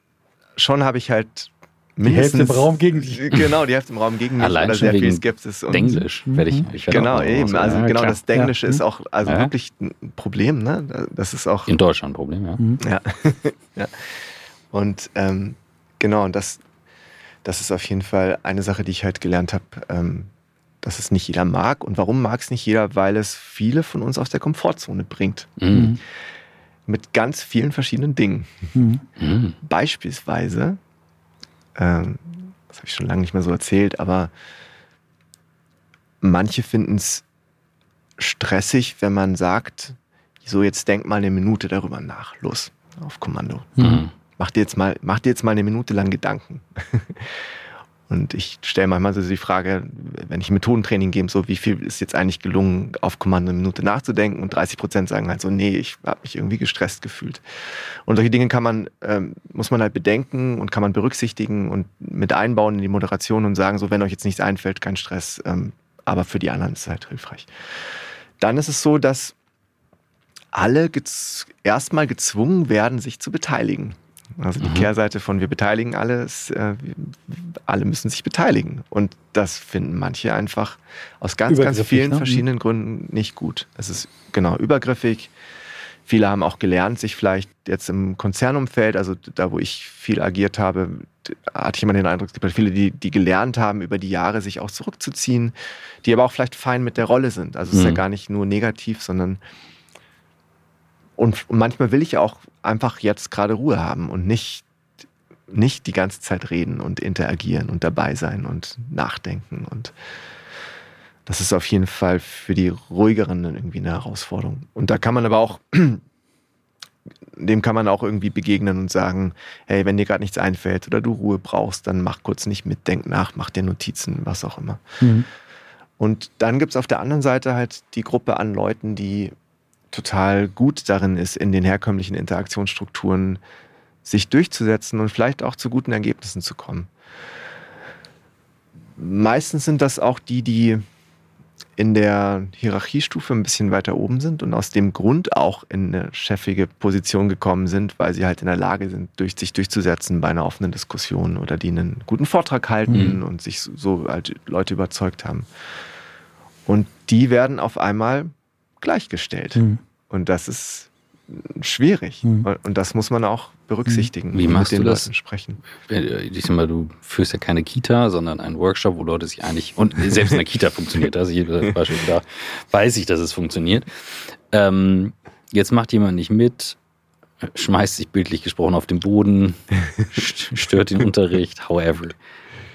schon habe ich halt die Hälfte im Raum gegen dich. Genau, die Hälfte im Raum gegen mich. Allein oder sehr viel Skepsis. Und Denglisch werde ich. ich werde genau, eben. Also ja, genau, klar. das Denglische ja. ist auch also ja. wirklich ein Problem. Ne? Das ist auch in Deutschland ein Problem, ja. Mhm. Ja. (laughs) ja. Und ähm, genau, und das, das ist auf jeden Fall eine Sache, die ich halt gelernt habe, ähm, dass es nicht jeder mag. Und warum mag es nicht jeder? Weil es viele von uns aus der Komfortzone bringt. Mhm mit ganz vielen verschiedenen Dingen. Mhm. mhm. Beispielsweise, ähm, das habe ich schon lange nicht mehr so erzählt, aber manche finden es stressig, wenn man sagt, so jetzt denk mal eine Minute darüber nach, los, auf Kommando. Mhm. Mach dir jetzt mal, mach dir jetzt mal eine Minute lang Gedanken. (laughs) Und ich stelle manchmal so die Frage, wenn ich Methodentraining gebe, so wie viel ist jetzt eigentlich gelungen, auf Kommando eine Minute nachzudenken? Und 30 Prozent sagen halt so, nee, ich habe mich irgendwie gestresst gefühlt. Und solche Dinge kann man, ähm, muss man halt bedenken und kann man berücksichtigen und mit einbauen in die Moderation und sagen, so wenn euch jetzt nichts einfällt, kein Stress, ähm, aber für die anderen ist es halt hilfreich. Dann ist es so, dass alle gez erstmal gezwungen werden, sich zu beteiligen. Also die mhm. Kehrseite von wir beteiligen alles, äh, alle müssen sich beteiligen. Und das finden manche einfach aus ganz, ganz vielen ne? verschiedenen Gründen nicht gut. Es ist genau übergriffig. Viele haben auch gelernt, sich vielleicht jetzt im Konzernumfeld, also da, wo ich viel agiert habe, hatte ich immer den Eindruck, es gibt halt viele, die, die gelernt haben, über die Jahre sich auch zurückzuziehen, die aber auch vielleicht fein mit der Rolle sind. Also es ist ja mhm. gar nicht nur negativ, sondern und, und manchmal will ich auch einfach jetzt gerade Ruhe haben und nicht, nicht die ganze Zeit reden und interagieren und dabei sein und nachdenken. Und das ist auf jeden Fall für die ruhigeren irgendwie eine Herausforderung. Und da kann man aber auch, (clears throat) dem kann man auch irgendwie begegnen und sagen, hey, wenn dir gerade nichts einfällt oder du Ruhe brauchst, dann mach kurz nicht mit, denk nach, mach dir Notizen, was auch immer. Mhm. Und dann gibt es auf der anderen Seite halt die Gruppe an Leuten, die total gut darin ist, in den herkömmlichen Interaktionsstrukturen sich durchzusetzen und vielleicht auch zu guten Ergebnissen zu kommen. Meistens sind das auch die, die in der Hierarchiestufe ein bisschen weiter oben sind und aus dem Grund auch in eine chefige Position gekommen sind, weil sie halt in der Lage sind, durch, sich durchzusetzen bei einer offenen Diskussion oder die einen guten Vortrag halten mhm. und sich so halt Leute überzeugt haben. Und die werden auf einmal gleichgestellt. Mhm. Und das ist schwierig. Mhm. Und das muss man auch berücksichtigen. Wie machst mit den du das? Leuten sprechen. Äh, ich sag mal, du führst ja keine Kita, sondern einen Workshop, wo Leute sich eigentlich, und selbst in der Kita (laughs) funktioniert das, ich, das Beispiel, da weiß ich, dass es funktioniert. Ähm, jetzt macht jemand nicht mit, schmeißt sich bildlich gesprochen auf den Boden, (laughs) stört den Unterricht, however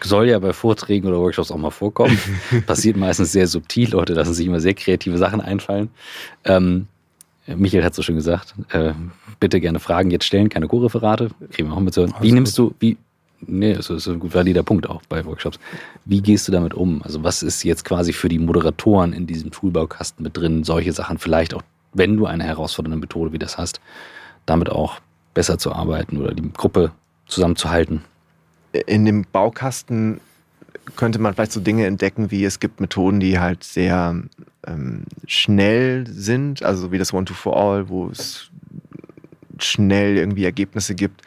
soll ja bei Vorträgen oder Workshops auch mal vorkommen. (laughs) Passiert meistens sehr subtil. Leute lassen sich immer sehr kreative Sachen einfallen. Ähm, Michael hat so schön gesagt, äh, bitte gerne Fragen jetzt stellen, keine Co-Referate. Kriegen wir auch mit so. Wie nimmst du, wie, nee, das ist ein gut valider Punkt auch bei Workshops. Wie gehst du damit um? Also was ist jetzt quasi für die Moderatoren in diesem Toolbaukasten mit drin, solche Sachen vielleicht auch, wenn du eine herausfordernde Methode wie das hast, damit auch besser zu arbeiten oder die Gruppe zusammenzuhalten? In dem Baukasten könnte man vielleicht so Dinge entdecken, wie es gibt Methoden, die halt sehr ähm, schnell sind, also wie das One-to-For-All, wo es schnell irgendwie Ergebnisse gibt.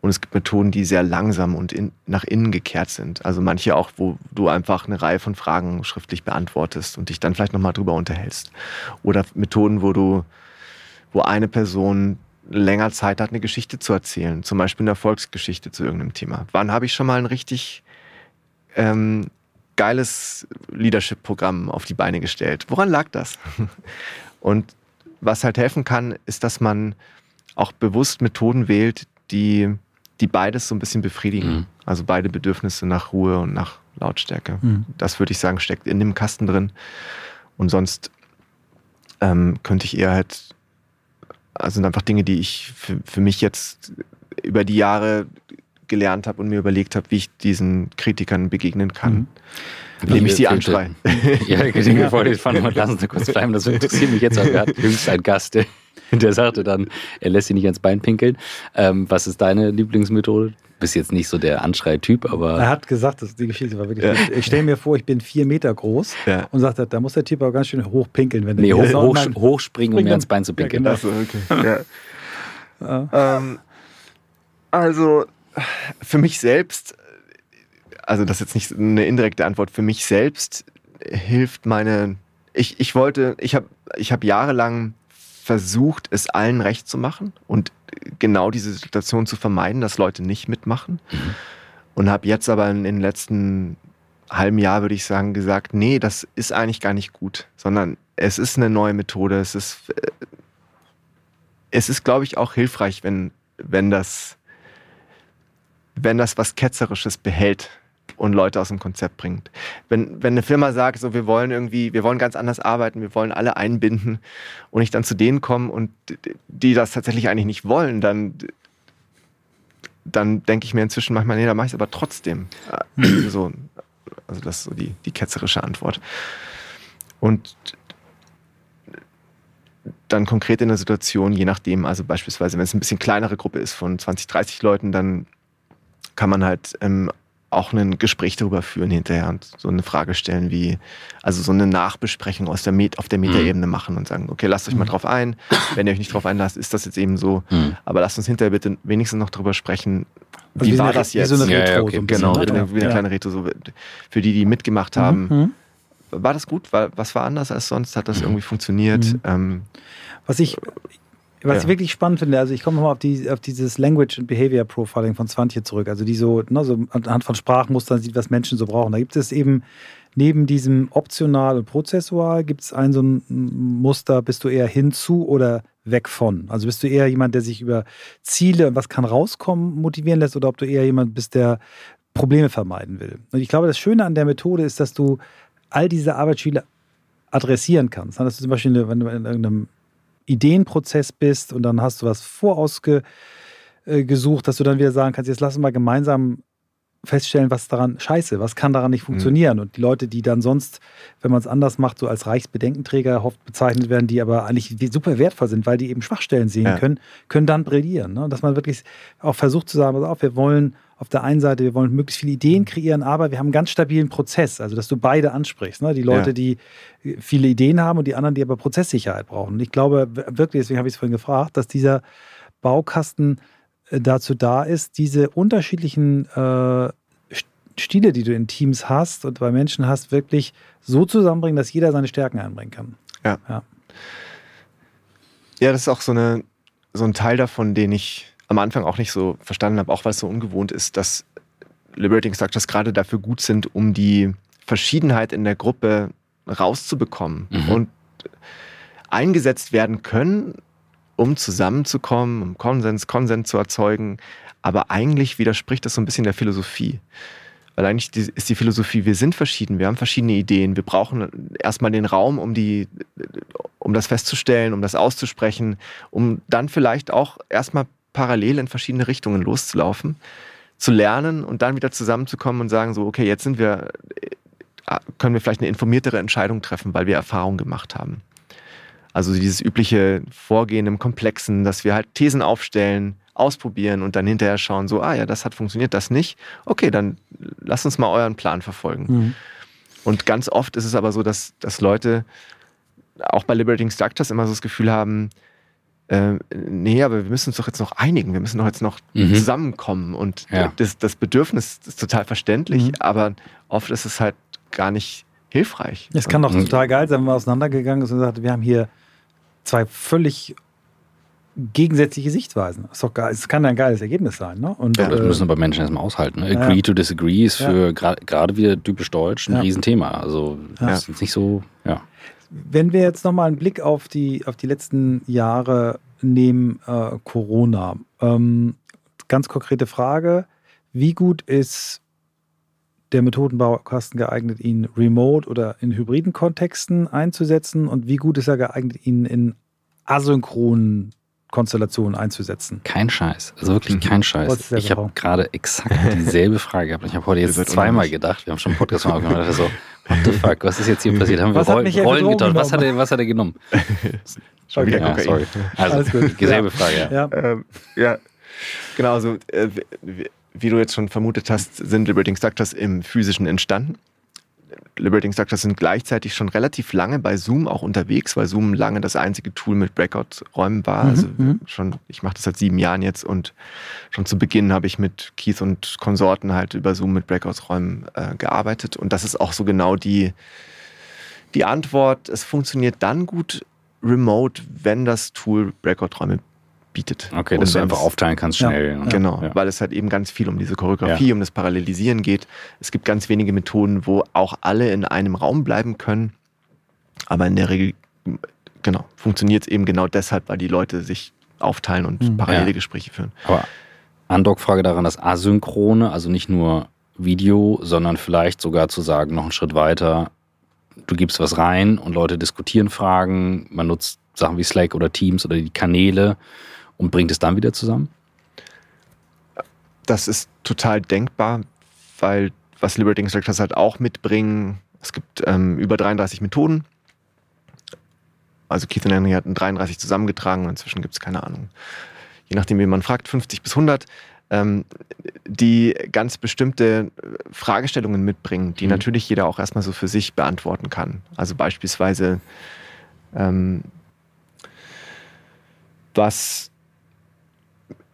Und es gibt Methoden, die sehr langsam und in, nach innen gekehrt sind. Also manche auch, wo du einfach eine Reihe von Fragen schriftlich beantwortest und dich dann vielleicht nochmal drüber unterhältst. Oder Methoden, wo du, wo eine Person länger Zeit hat, eine Geschichte zu erzählen, zum Beispiel eine Erfolgsgeschichte zu irgendeinem Thema. Wann habe ich schon mal ein richtig ähm, geiles Leadership-Programm auf die Beine gestellt? Woran lag das? (laughs) Und was halt helfen kann, ist, dass man auch bewusst Methoden wählt, die, die beides so ein bisschen befriedigen. Mhm. Also beide Bedürfnisse nach Ruhe und nach Lautstärke. Mhm. Das würde ich sagen, steckt in dem Kasten drin. Und sonst ähm, könnte ich eher halt also sind einfach Dinge, die ich für, für mich jetzt über die Jahre gelernt habe und mir überlegt habe, wie ich diesen Kritikern begegnen kann. Mhm. Indem ich sie anschreie. Ja, ich denke, vor den Fun und lassen Sie kurz bleiben. Das interessiert mich jetzt. Wir hatten jüngst einen Gast, der, (laughs) der sagte dann, er lässt sie nicht ans Bein pinkeln. Ähm, was ist deine Lieblingsmethode? bist jetzt nicht so der Anschrei-Typ, aber. Er hat gesagt, dass die Geschichte war wirklich. Ja. Ich stelle mir vor, ich bin vier Meter groß ja. und sagt, da muss der Typ aber ganz schön hoch pinkeln, wenn nee, hoch, hoch, hochspringen, um mir ans Bein zu pinkeln. Ja, genau. okay. (laughs) ja. ähm, also für mich selbst, also das ist jetzt nicht eine indirekte Antwort, für mich selbst hilft meine. Ich, ich wollte, ich habe ich hab jahrelang versucht, es allen recht zu machen und genau diese Situation zu vermeiden, dass Leute nicht mitmachen. Mhm. Und habe jetzt aber in den letzten halben Jahr, würde ich sagen, gesagt, nee, das ist eigentlich gar nicht gut, sondern es ist eine neue Methode. Es ist, äh, es ist, glaube ich, auch hilfreich, wenn, wenn das, wenn das was Ketzerisches behält und Leute aus dem Konzept bringt. Wenn, wenn eine Firma sagt, so wir wollen irgendwie, wir wollen ganz anders arbeiten, wir wollen alle einbinden und ich dann zu denen komme und die das tatsächlich eigentlich nicht wollen, dann dann denke ich mir inzwischen manchmal, nee, da mache ich es aber trotzdem. Äh, so, also das ist so die, die ketzerische Antwort. Und dann konkret in der Situation, je nachdem, also beispielsweise, wenn es ein bisschen kleinere Gruppe ist von 20, 30 Leuten, dann kann man halt ähm, auch ein Gespräch darüber führen hinterher und so eine Frage stellen wie, also so eine Nachbesprechung aus der Met auf der Metaebene mhm. machen und sagen, okay, lasst euch mal mhm. drauf ein. Wenn ihr euch nicht drauf einlasst, ist das jetzt eben so. Mhm. Aber lasst uns hinterher bitte wenigstens noch darüber sprechen, also wie, wie war das jetzt? Wie so eine Retro, ja, okay. so genau, wie eine, wie eine ja. kleine Retro, so für die, die mitgemacht haben. Mhm. War das gut? War, was war anders als sonst? Hat das mhm. irgendwie funktioniert? Ähm, was ich was ich wirklich spannend finde, also ich komme nochmal auf, die, auf dieses Language and Behavior Profiling von Swantje zurück, also die so, ne, so anhand von Sprachmustern sieht, was Menschen so brauchen. Da gibt es eben neben diesem optional und prozessual, gibt es ein so ein Muster, bist du eher hinzu oder weg von? Also bist du eher jemand, der sich über Ziele und was kann rauskommen motivieren lässt oder ob du eher jemand bist, der Probleme vermeiden will? Und ich glaube, das Schöne an der Methode ist, dass du all diese Arbeitsspiele adressieren kannst. Dass du zum Beispiel, wenn du in irgendeinem Ideenprozess bist und dann hast du was vorausgesucht, dass du dann wieder sagen kannst, jetzt lass uns mal gemeinsam feststellen, was daran scheiße, was kann daran nicht mhm. funktionieren. Mhm. Und die Leute, die dann sonst, wenn man es anders macht, so als Reichsbedenkenträger oft bezeichnet werden, die aber eigentlich super wertvoll sind, weil die eben Schwachstellen sehen ja. können, können dann brillieren. Ne? Dass man wirklich auch versucht zu sagen, pass auf, wir wollen auf der einen Seite, wir wollen möglichst viele Ideen kreieren, aber wir haben einen ganz stabilen Prozess, also dass du beide ansprichst. Ne? Die Leute, ja. die viele Ideen haben und die anderen, die aber Prozesssicherheit brauchen. Und ich glaube wirklich, deswegen habe ich es vorhin gefragt, dass dieser Baukasten dazu da ist, diese unterschiedlichen äh, Stile, die du in Teams hast und bei Menschen hast, wirklich so zusammenbringen, dass jeder seine Stärken einbringen kann. Ja. Ja, ja das ist auch so, eine, so ein Teil davon, den ich am Anfang auch nicht so verstanden habe, auch weil es so ungewohnt ist, dass Liberating Structures gerade dafür gut sind, um die Verschiedenheit in der Gruppe rauszubekommen mhm. und eingesetzt werden können, um zusammenzukommen, um Konsens, Konsens zu erzeugen. Aber eigentlich widerspricht das so ein bisschen der Philosophie. Weil eigentlich ist die Philosophie, wir sind verschieden, wir haben verschiedene Ideen, wir brauchen erstmal den Raum, um, die, um das festzustellen, um das auszusprechen, um dann vielleicht auch erstmal parallel in verschiedene Richtungen loszulaufen, zu lernen und dann wieder zusammenzukommen und sagen so, okay, jetzt sind wir, äh, können wir vielleicht eine informiertere Entscheidung treffen, weil wir Erfahrung gemacht haben. Also dieses übliche Vorgehen im Komplexen, dass wir halt Thesen aufstellen, ausprobieren und dann hinterher schauen, so, ah ja, das hat funktioniert, das nicht. Okay, dann lass uns mal euren Plan verfolgen. Mhm. Und ganz oft ist es aber so, dass, dass Leute auch bei Liberating Structures immer so das Gefühl haben, äh, nee, aber wir müssen uns doch jetzt noch einigen, wir müssen doch jetzt noch mhm. zusammenkommen. Und ja. das, das Bedürfnis ist total verständlich, mhm. aber oft ist es halt gar nicht hilfreich. Es kann doch total geil sein, wenn man auseinandergegangen ist und sagt, wir haben hier zwei völlig gegensätzliche Sichtweisen. Ist doch geil. Es kann ein geiles Ergebnis sein. Ne? Und, ja, das äh, müssen bei Menschen erstmal aushalten. Ne? Agree ja. to disagree ist für ja. gerade wieder typisch deutsch ein ja. Riesenthema. Also das ist nicht so, ja. Wenn wir jetzt nochmal einen Blick auf die, auf die letzten Jahre nehmen, äh, Corona. Ähm, ganz konkrete Frage. Wie gut ist der Methodenbaukasten geeignet, ihn remote oder in hybriden Kontexten einzusetzen? Und wie gut ist er geeignet, ihn in asynchronen Konstellationen einzusetzen. Kein Scheiß. Also wirklich (laughs) kein Scheiß. Ich habe gerade exakt dieselbe Frage gehabt. Ich habe heute jetzt zweimal gedacht. Wir haben schon einen Podcast mal aufgenommen. Ich so, what the fuck, was ist jetzt hier (laughs) passiert? Haben wir Was hat Roll, Rollen getauscht? Was hat, er, was hat er genommen? (laughs) Schon wieder Okay. Ja, sorry. Also, Alles gut. dieselbe Frage, ja. Ja. Ähm, ja, genau. Also, äh, wie, du jetzt schon vermutet hast, sind Liberating Structures im Physischen entstanden. Liberating Structures sind gleichzeitig schon relativ lange bei Zoom auch unterwegs, weil Zoom lange das einzige Tool mit Breakout-Räumen war. Mhm, Also mhm. schon, ich mache das seit sieben Jahren jetzt und schon zu Beginn habe ich mit Keith und Konsorten halt über Zoom mit Breakout-Räumen äh, gearbeitet. Und das ist auch so genau die, die Antwort. Es funktioniert dann gut remote, wenn das Tool Breakout-Räume bietet. Okay, Und dass du einfach aufteilen kannst Ja. schnell. und- Genau, Ja. weil es halt eben ganz viel um diese Choreografie, um das Parallelisieren geht. Es gibt ganz wenige Methoden, wo auch alle in einem Raum bleiben können. Aber in der Regel, genau, funktioniert es eben genau deshalb, weil die Leute sich aufteilen und Mhm. parallele Ja. Gespräche führen. Aber Andock-Frage daran, das Asynchrone, also nicht nur Video, sondern vielleicht sogar zu sagen, noch einen Schritt weiter, du gibst was rein und Leute diskutieren Fragen, man nutzt Sachen wie Slack oder Teams oder die Kanäle und bringt es dann wieder zusammen? Das ist total denkbar, weil was Liberating Structures halt auch mitbringen, es gibt ähm, über 33 Methoden. Also Keith und Henry hatten 33 zusammengetragen und inzwischen gibt es keine Ahnung. Je nachdem, wie man fragt, 50 bis 100, ähm, die ganz bestimmte äh, Fragestellungen mitbringen, die Mhm. natürlich jeder auch erstmal so für sich beantworten kann. Also beispielsweise, ähm, was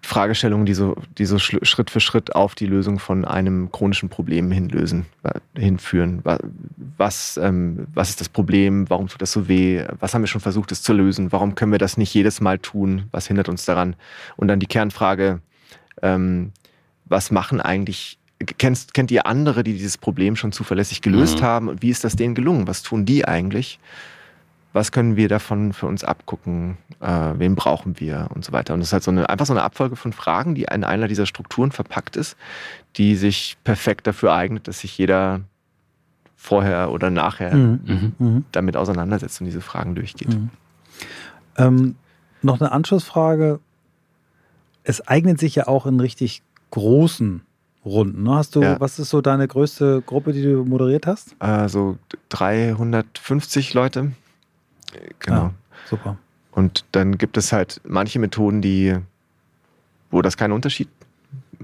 Fragestellungen, die so, die so Schritt für Schritt auf die Lösung von einem chronischen Problem hinlösen, hinführen. Wa- Was, ähm, was ist das Problem? Warum tut das so weh? Was haben wir schon versucht, es zu lösen? Warum können wir das nicht jedes Mal tun? Was hindert uns daran? Und dann die Kernfrage, ähm, was machen eigentlich, kennst, kennt ihr andere, die dieses Problem schon zuverlässig gelöst Mhm. haben? Und wie ist das denen gelungen? Was tun die eigentlich? Was können wir davon für uns abgucken, äh, wen brauchen wir und so weiter. Und das ist halt so eine, einfach so eine Abfolge von Fragen, die in einer dieser Strukturen verpackt ist, die sich perfekt dafür eignet, dass sich jeder vorher oder nachher Mhm. Mhm. Mhm. damit auseinandersetzt und diese Fragen durchgeht. Mhm. Ähm, noch eine Anschlussfrage. Es eignet sich ja auch in richtig großen Runden. Ne? Hast du, Ja. was ist so deine größte Gruppe, die du moderiert hast? Also 350 Leute. Genau. Ah, super. Und dann gibt es halt manche Methoden, die, wo das keinen Unterschied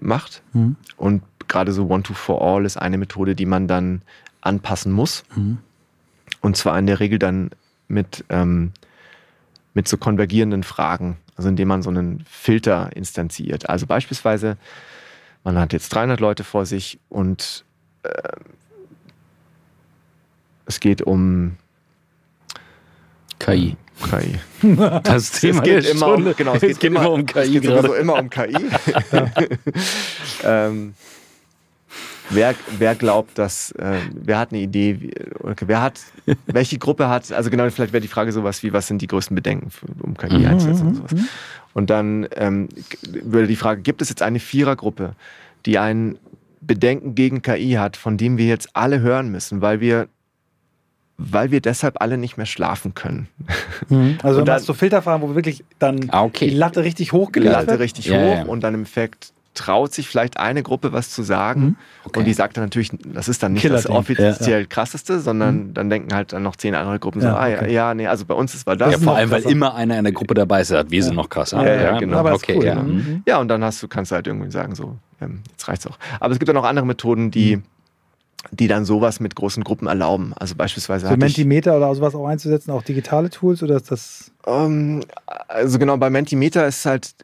macht. Mhm. Und gerade so One-to-For-All ist eine Methode, die man dann anpassen muss. Mhm. Und zwar in der Regel dann mit, ähm, mit so konvergierenden Fragen, also indem man so einen Filter instanziert. Also beispielsweise, man hat jetzt 300 Leute vor sich und äh, es geht um KI. KI. (laughs) Das Thema es geht immer um, Stunde. genau, es Es geht, geht immer um KI es geht sowieso immer um KI. (laughs) (laughs) ähm, wer, wer glaubt, dass, äh, wer hat eine Idee, wie, okay, wer hat, welche Gruppe hat, also genau, vielleicht wäre die Frage sowas wie, was sind die größten Bedenken, für, um KI Mhm. einzusetzen und sowas. Und dann ähm, würde die Frage, gibt es jetzt eine Vierergruppe, die ein Bedenken gegen KI hat, von dem wir jetzt alle hören müssen, weil wir weil wir deshalb alle nicht mehr schlafen können. Mhm. (laughs) Also dann dann- hast du Filterfragen, wo wirklich dann Ah, okay. die Latte richtig hochgelegt Latte wird. richtig Ja, hoch ja. und dann im Effekt traut sich vielleicht eine Gruppe was zu sagen Mhm. Okay. und die sagt dann natürlich, das ist dann nicht das Killerding. offiziell krasseste, sondern dann denken halt dann noch zehn andere Gruppen so, Ja, ah ja, okay. ja, nee, also bei uns ist war das. ja, vor allem, weil immer einer in der Gruppe dabei ist, sagt, wir sind noch krasser. Ja, ja, genau. Aber okay, cool, ja. Mhm. Ja, und dann hast du, kannst du halt irgendwie sagen, so, ähm, jetzt reicht's auch. Aber es gibt auch noch andere Methoden, die, die dann sowas mit großen Gruppen erlauben. Also beispielsweise So ich, Mentimeter oder sowas auch einzusetzen, auch digitale Tools oder ist das. ähm, also genau, bei Mentimeter ist halt,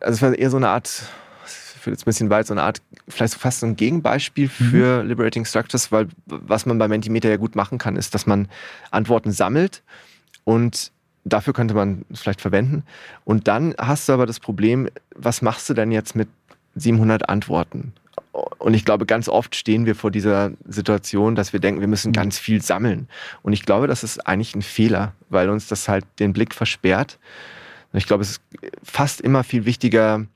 also es war eher so eine Art, für jetzt ein bisschen weit, so eine Art, vielleicht fast so ein Gegenbeispiel für Liberating Structures, weil was man bei Mentimeter ja gut machen kann, ist, dass man Antworten sammelt und dafür könnte man es vielleicht verwenden. Und dann hast du aber das Problem, was machst du denn jetzt mit 700 Antworten? Und ich glaube, ganz oft stehen wir vor dieser Situation, dass wir denken, wir müssen ganz viel sammeln. Und ich glaube, das ist eigentlich ein Fehler, weil uns das halt den Blick versperrt. Und ich glaube, es ist fast immer viel wichtiger,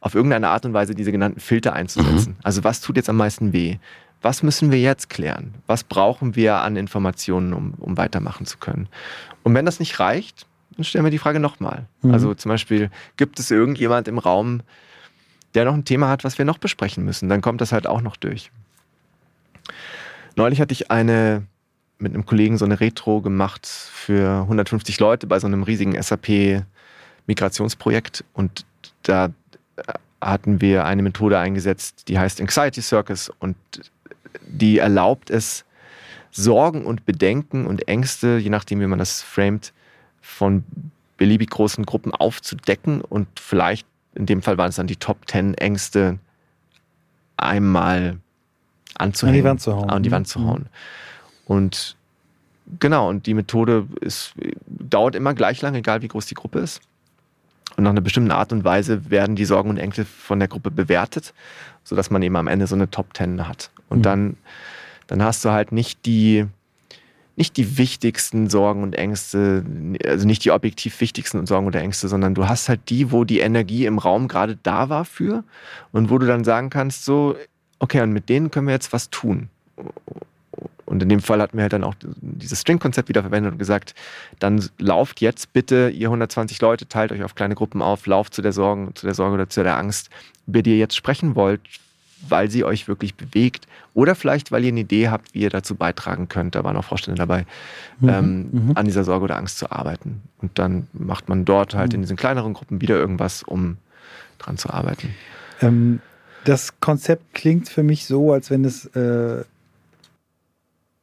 auf irgendeine Art und Weise diese genannten Filter einzusetzen. Also was tut jetzt am meisten weh? Was müssen wir jetzt klären? Was brauchen wir an Informationen, um, um weitermachen zu können? Und wenn das nicht reicht, dann stellen wir die Frage nochmal. Mhm. Also zum Beispiel, gibt es irgendjemand im Raum, der noch ein Thema hat, was wir noch besprechen müssen? Dann kommt das halt auch noch durch. Neulich hatte ich eine mit einem Kollegen so eine Retro gemacht für 150 Leute bei so einem riesigen SAP-Migrationsprojekt und da hatten wir eine Methode eingesetzt, die heißt Anxiety Circus und die erlaubt es, Sorgen und Bedenken und Ängste, je nachdem, wie man das framet, von beliebig großen Gruppen aufzudecken und vielleicht, in dem Fall waren es dann die Top 10 Ängste, einmal anzuhängen. An die Wand zu hauen. An die Wand zu mhm. hauen. Und genau, und die Methode ist, dauert immer gleich lang, egal wie groß die Gruppe ist. Und nach einer bestimmten Art und Weise werden die Sorgen und Ängste von der Gruppe bewertet, sodass man eben am Ende so eine Top Ten hat. Und mhm. dann, dann hast du halt nicht die, nicht die wichtigsten Sorgen und Ängste, also nicht die objektiv wichtigsten Sorgen oder Ängste, sondern du hast halt die, wo die Energie im Raum gerade da war für und wo du dann sagen kannst, so, okay, und mit denen können wir jetzt was tun. Und in dem Fall hatten wir halt dann auch dieses String-Konzept wieder verwendet und gesagt, dann lauft jetzt bitte, ihr 120 Leute, teilt euch auf kleine Gruppen auf, lauft zu der Sorge, zu der Sorge oder zu der Angst, über die ihr jetzt sprechen wollt, weil sie euch wirklich bewegt oder vielleicht, weil ihr eine Idee habt, wie ihr dazu beitragen könnt, da waren auch Vorstände dabei, mhm, ähm, mhm. an dieser Sorge oder Angst zu arbeiten. Und dann macht man dort halt in diesen kleineren Gruppen wieder irgendwas, um dran zu arbeiten. Ähm, das Konzept klingt für mich so, als wenn es äh,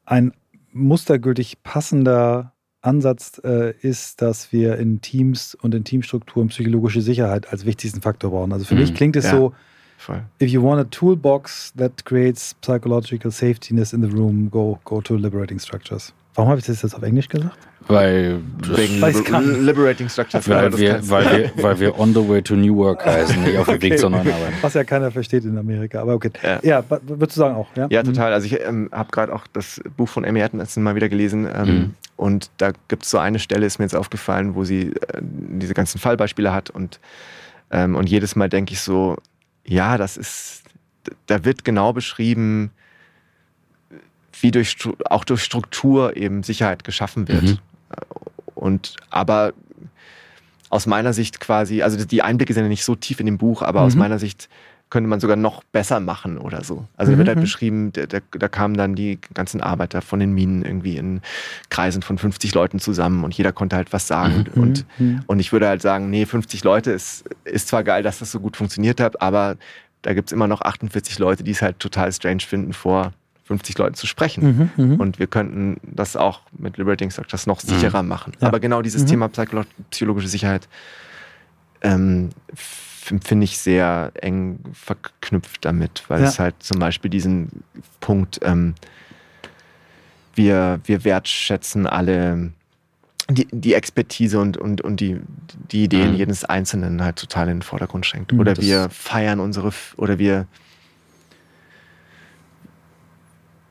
ein mustergültig passender Ansatz äh, ist, dass wir in Teams und in Teamstrukturen psychologische Sicherheit als wichtigsten Faktor brauchen. Also für mhm. mich klingt es ja, so, voll. if you want a toolbox that creates psychological safetyness in the room, go, go to liberating structures. Warum habe ich das jetzt auf Englisch gesagt? Weil, Wegen Liber Liberating Structures. Weil wir, weil, wir, weil wir on the way to New Work heißen, (laughs) nicht auf dem okay. Weg zur neuen Arbeit. Was ja keiner versteht in Amerika, aber okay. Ja, ja würdest du sagen auch? Ja, ja mhm. total. Also ich ähm, habe gerade auch das Buch von Amy Atkinson mal wieder gelesen ähm, mhm. und da gibt es so eine Stelle, ist mir jetzt aufgefallen, wo sie äh, diese ganzen Fallbeispiele hat und, ähm, und jedes Mal denke ich so, ja, das ist, da wird genau beschrieben, wie durch, auch durch Struktur eben Sicherheit geschaffen wird. Mhm. Und aber aus meiner Sicht quasi, also die Einblicke sind ja nicht so tief in dem Buch, aber mhm. aus meiner Sicht könnte man sogar noch besser machen oder so. Also da wird halt mhm. beschrieben, da, da, kamen dann die ganzen Arbeiter von den Minen irgendwie in Kreisen von 50 Leuten zusammen und jeder konnte halt was sagen. Mhm. Und, mhm. und ich würde halt sagen, nee, 50 Leute ist, ist zwar geil, dass das so gut funktioniert hat, aber da gibt es immer noch 48 Leute, die es halt total strange finden, vor 50 Leuten zu sprechen. Mhm, mhm, und wir könnten das auch mit Liberating Structures noch sicherer mhm. machen. Ja. Aber genau dieses mhm. Thema psychologische Sicherheit ähm, finde ich sehr eng verknüpft damit, weil ja. es halt zum Beispiel diesen Punkt, ähm, wir, wir wertschätzen alle die, die Expertise und, und, und die, die Ideen mhm. jedes Einzelnen halt total in den Vordergrund schränkt. Mhm, oder wir feiern unsere, oder wir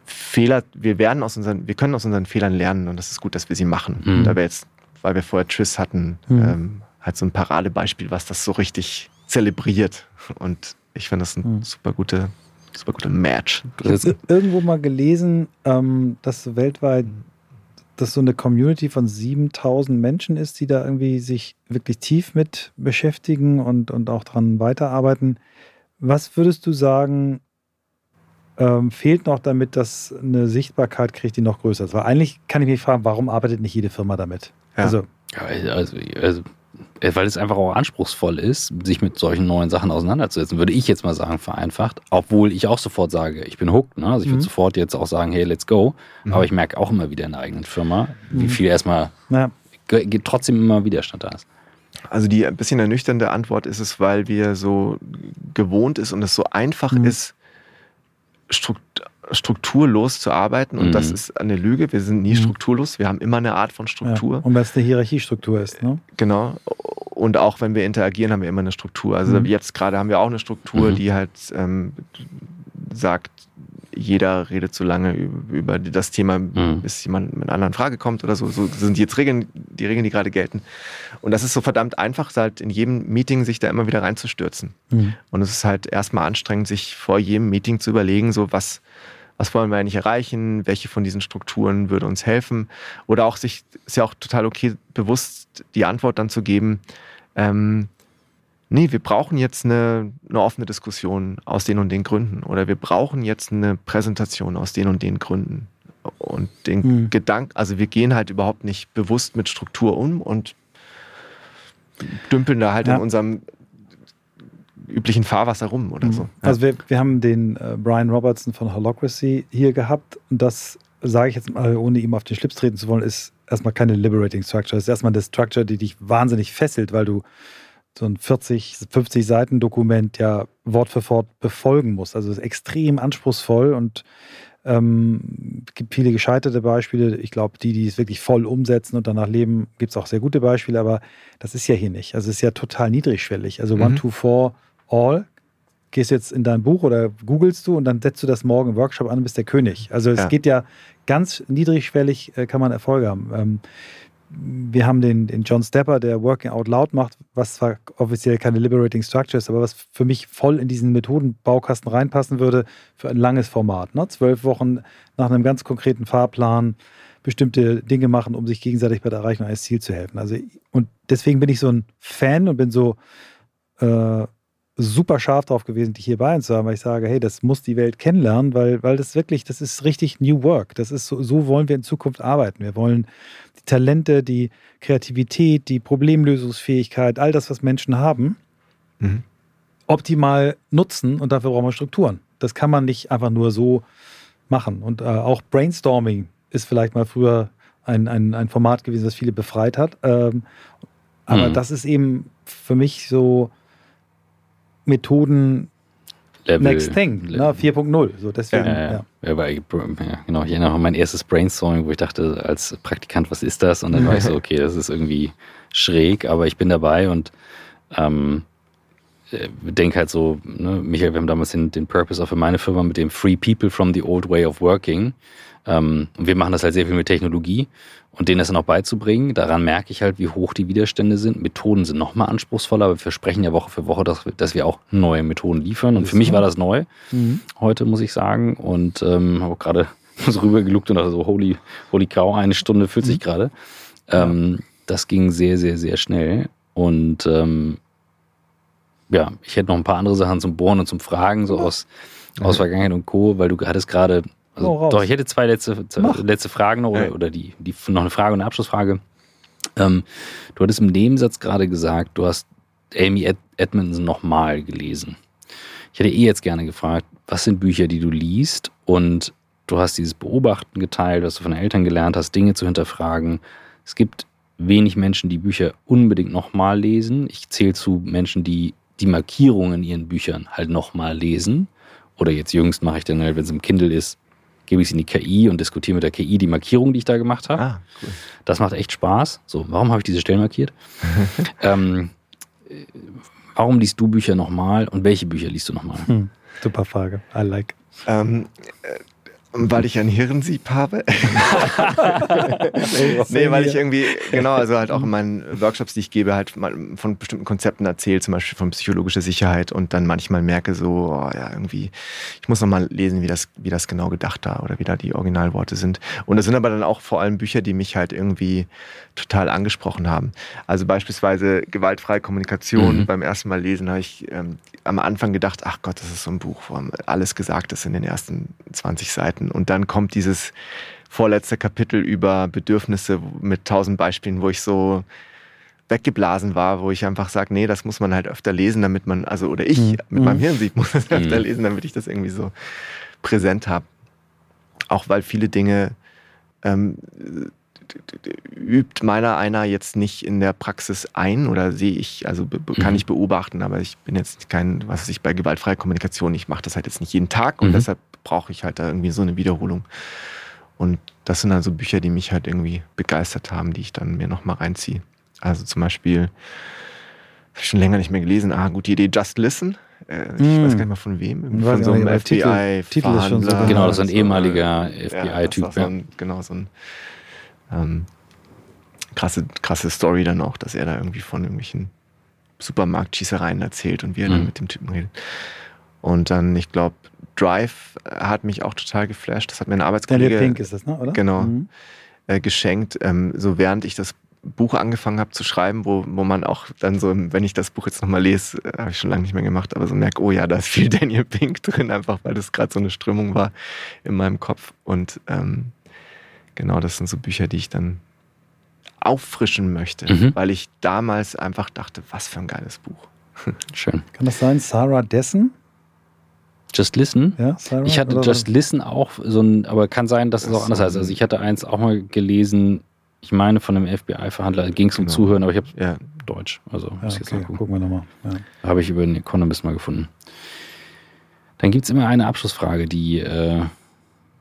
Fehler, wir werden aus unseren, wir können aus unseren Fehlern lernen und das ist gut, dass wir sie machen. Mhm. Da wir jetzt, weil wir vorher Triss hatten, mhm. ähm, halt so ein Paradebeispiel, was das so richtig zelebriert. Und ich finde das ein mhm. super gute, super guter Match. Irgendwo mal gelesen, ähm, dass weltweit das so eine Community von 7000 Menschen ist, die da irgendwie sich wirklich tief mit beschäftigen und, und auch dran weiterarbeiten. Was würdest du sagen, ähm, fehlt noch damit, dass eine Sichtbarkeit kriegt, die noch größer ist. Weil eigentlich kann ich mich fragen, warum arbeitet nicht jede Firma damit? Ja. Also, also, also, weil es einfach auch anspruchsvoll ist, sich mit solchen neuen Sachen auseinanderzusetzen, würde ich jetzt mal sagen, vereinfacht. Obwohl ich auch sofort sage, ich bin hooked. Ne? Also ich würde mhm. sofort jetzt auch sagen, hey, let's go. Mhm. Aber ich merke auch immer wieder in der eigenen Firma, wie mhm. viel erstmal ja. geht trotzdem immer Widerstand da ist. Also die ein bisschen ernüchternde Antwort ist es, weil wir so gewohnt ist und es so einfach mhm. ist, strukturlos zu arbeiten und mhm. das ist eine Lüge. Wir sind nie mhm. strukturlos, wir haben immer eine Art von Struktur. Ja, und weil es eine Hierarchiestruktur ist, ne? Genau. Und auch wenn wir interagieren, haben wir immer eine Struktur. Also mhm. jetzt gerade haben wir auch eine Struktur, mhm. die halt ähm, sagt, jeder redet so lange über das Thema, mhm. bis jemand mit einer anderen Frage kommt oder so. So sind jetzt Regeln, die Regeln, die gerade gelten. Und das ist so verdammt einfach, halt in jedem Meeting sich da immer wieder reinzustürzen. Mhm. Und es ist halt erstmal anstrengend, sich vor jedem Meeting zu überlegen, so was, was wollen wir eigentlich erreichen, welche von diesen Strukturen würde uns helfen. Oder auch sich, ist ja auch total okay, bewusst die Antwort dann zu geben, ähm, nee, wir brauchen jetzt eine, eine offene Diskussion aus den und den Gründen. Oder wir brauchen jetzt eine Präsentation aus den und den Gründen. Und den mhm. Gedanken, also wir gehen halt überhaupt nicht bewusst mit Struktur um und dümpeln da halt ja. in unserem üblichen Fahrwasser rum oder mhm. so. Ja. Also wir, wir haben den äh, Brian Robertson von Holocracy hier gehabt und das sage ich jetzt mal, ohne ihm auf den Schlips treten zu wollen, ist erstmal keine Liberating Structure. Das ist erstmal eine Structure, die dich wahnsinnig fesselt, weil du so ein 40, 50 Seiten Dokument ja Wort für Wort befolgen musst. Also es ist extrem anspruchsvoll und ähm, es gibt viele gescheiterte Beispiele. Ich glaube, die, die es wirklich voll umsetzen und danach leben, gibt es auch sehr gute Beispiele, aber das ist ja hier nicht. Also es ist ja total niedrigschwellig. Also mhm. One, Two, Four, All. Gehst jetzt in dein Buch oder googelst du und dann setzt du das morgen im Workshop an und bist der König. Also es ja. geht ja ganz niedrigschwellig, äh, kann man Erfolge haben. Ähm, wir haben den, den John Stepper, der Working Out Loud macht, was zwar offiziell keine Liberating Structure ist, aber was für mich voll in diesen Methodenbaukasten reinpassen würde für ein langes Format. Ne? Zwölf Wochen nach einem ganz konkreten Fahrplan bestimmte Dinge machen, um sich gegenseitig bei der Erreichung eines Ziels zu helfen. Also, und deswegen bin ich so ein Fan und bin so äh, super scharf drauf gewesen, dich hier bei uns zu haben, weil ich sage, hey, das muss die Welt kennenlernen, weil, weil das wirklich, das ist richtig New Work. Das ist so, so wollen wir in Zukunft arbeiten. Wir wollen die Talente, die Kreativität, die Problemlösungsfähigkeit, all das, was Menschen haben, mhm. optimal nutzen und dafür brauchen wir Strukturen. Das kann man nicht einfach nur so machen. Und äh, auch Brainstorming ist vielleicht mal früher ein, ein, ein Format gewesen, das viele befreit hat. Ähm, aber mhm. das ist eben für mich so, Methoden Level, Next Thing, ne? 4.0. So deswegen, ja, ja. ja. Weil, ja, genau, ich erinnere mich an mein erstes Brainstorming, wo ich dachte, als Praktikant, was ist das? Und dann war ich so, (laughs) okay, das ist irgendwie schräg, aber ich bin dabei und ähm, äh, denke halt so, ne, Michael, wir haben damals den, den Purpose auch für meine Firma mit dem Free People from the Old Way of Working. Ähm, und wir machen das halt sehr viel mit Technologie und denen das dann auch beizubringen, daran merke ich halt, wie hoch die Widerstände sind. Methoden sind nochmal anspruchsvoller, aber wir versprechen ja Woche für Woche, dass, wir, dass wir auch neue Methoden liefern. Und für mich war das neu mhm. heute, muss ich sagen. Und ähm, habe gerade (laughs) so rübergeluckt und dachte so, holy, holy cow, eine Stunde fühlt sich mhm. gerade. Ähm. Das ging sehr, sehr, sehr schnell. Und ähm, ja, ich hätte noch ein paar andere Sachen zum Bohren und zum Fragen, so aus, aus Vergangenheit und Co., weil du hattest gerade also, oh, doch, ich hätte zwei letzte, letzte Fragen noch oder, oder die, die, noch eine Frage und eine Abschlussfrage. Ähm, du hattest im Nebensatz gerade gesagt, du hast Amy Ed Edmondson nochmal gelesen. Ich hätte eh jetzt gerne gefragt, was sind Bücher, die du liest? Und du hast dieses Beobachten geteilt, was du von den Eltern gelernt hast, Dinge zu hinterfragen. Es gibt wenig Menschen, die Bücher unbedingt nochmal lesen. Ich zähle zu Menschen, die die Markierungen in ihren Büchern halt nochmal lesen. Oder jetzt jüngst mache ich dann halt, wenn es im Kindle ist, gebe ich es in die KI und diskutiere mit der KI die Markierung, die ich da gemacht habe. Ah, cool. Das macht echt Spaß. So, warum habe ich diese Stellen markiert? (laughs) ähm, warum liest du Bücher nochmal und welche Bücher liest du nochmal? Hm, super Frage. I like. Ähm, äh, weil ich ein Hirnsieb habe. (laughs) nee, weil ich irgendwie, genau, also halt auch in meinen Workshops, die ich gebe, halt mal von bestimmten Konzepten erzähle, zum Beispiel von psychologischer Sicherheit und dann manchmal merke so, oh, ja, irgendwie, ich muss nochmal lesen, wie das, wie das genau gedacht da oder wie da die Originalworte sind. Und das sind aber dann auch vor allem Bücher, die mich halt irgendwie total angesprochen haben. Also beispielsweise gewaltfreie Kommunikation. Mhm. Beim ersten Mal lesen habe ich ähm, am Anfang gedacht, ach Gott, das ist so ein Buch, wo alles gesagt ist in den ersten 20 Seiten. Und dann kommt dieses vorletzte Kapitel über Bedürfnisse mit tausend Beispielen, wo ich so weggeblasen war, wo ich einfach sage, nee, das muss man halt öfter lesen, damit man, also oder ich mhm. mit meinem Hirn sieht, muss das mhm. öfter lesen, damit ich das irgendwie so präsent habe. Auch weil viele Dinge ähm, übt meiner einer jetzt nicht in der Praxis ein oder sehe ich, also kann mhm. ich beobachten, aber ich bin jetzt kein, was weiß ich, bei gewaltfreier Kommunikation, ich mache das halt jetzt nicht jeden Tag und mhm. deshalb brauche ich halt da irgendwie so eine Wiederholung. Und das sind also Bücher, die mich halt irgendwie begeistert haben, die ich dann mir nochmal reinziehe. Also zum Beispiel, habe ich schon länger nicht mehr gelesen, ah, gute Idee, Just Listen. Äh, ich mm. weiß gar nicht mal von wem. Von so einem FBI. Titel, Titel ist schon so. Genau, das ist ein ehemaliger FBI-Typ. Ja, so genau, so ein ähm, krasse, krasse Story dann auch, dass er da irgendwie von irgendwelchen Supermarktschießereien erzählt und wie er mhm. dann mit dem Typen redet. Und dann, ich glaube, Drive hat mich auch total geflasht. Das hat mir ein Arbeitskollege. Daniel Pink ist das, ne? oder? Genau. Mhm. Äh, geschenkt. Ähm, so während ich das Buch angefangen habe zu schreiben, wo, wo man auch dann so, wenn ich das Buch jetzt nochmal lese, äh, habe ich schon lange nicht mehr gemacht, aber so merke, oh ja, da ist viel (laughs) Daniel Pink drin, einfach weil das gerade so eine Strömung war in meinem Kopf. Und ähm, genau, das sind so Bücher, die ich dann auffrischen möchte, mhm. weil ich damals einfach dachte, was für ein geiles Buch. (laughs) Schön. Kann das sein, Sarah Dessen? Just Listen? Ja, Sarah, ich hatte Just Listen auch so ein, aber kann sein, dass es auch anders heißt. Also ich hatte eins auch mal gelesen, ich meine von einem FBI-Verhandler, ging es um genau. Zuhören, aber ich habe ja. Deutsch. Also ja, muss okay. jetzt mal gucken. wir nochmal. Ja. Habe ich über den Economist mal gefunden. Dann gibt es immer eine Abschlussfrage, die äh,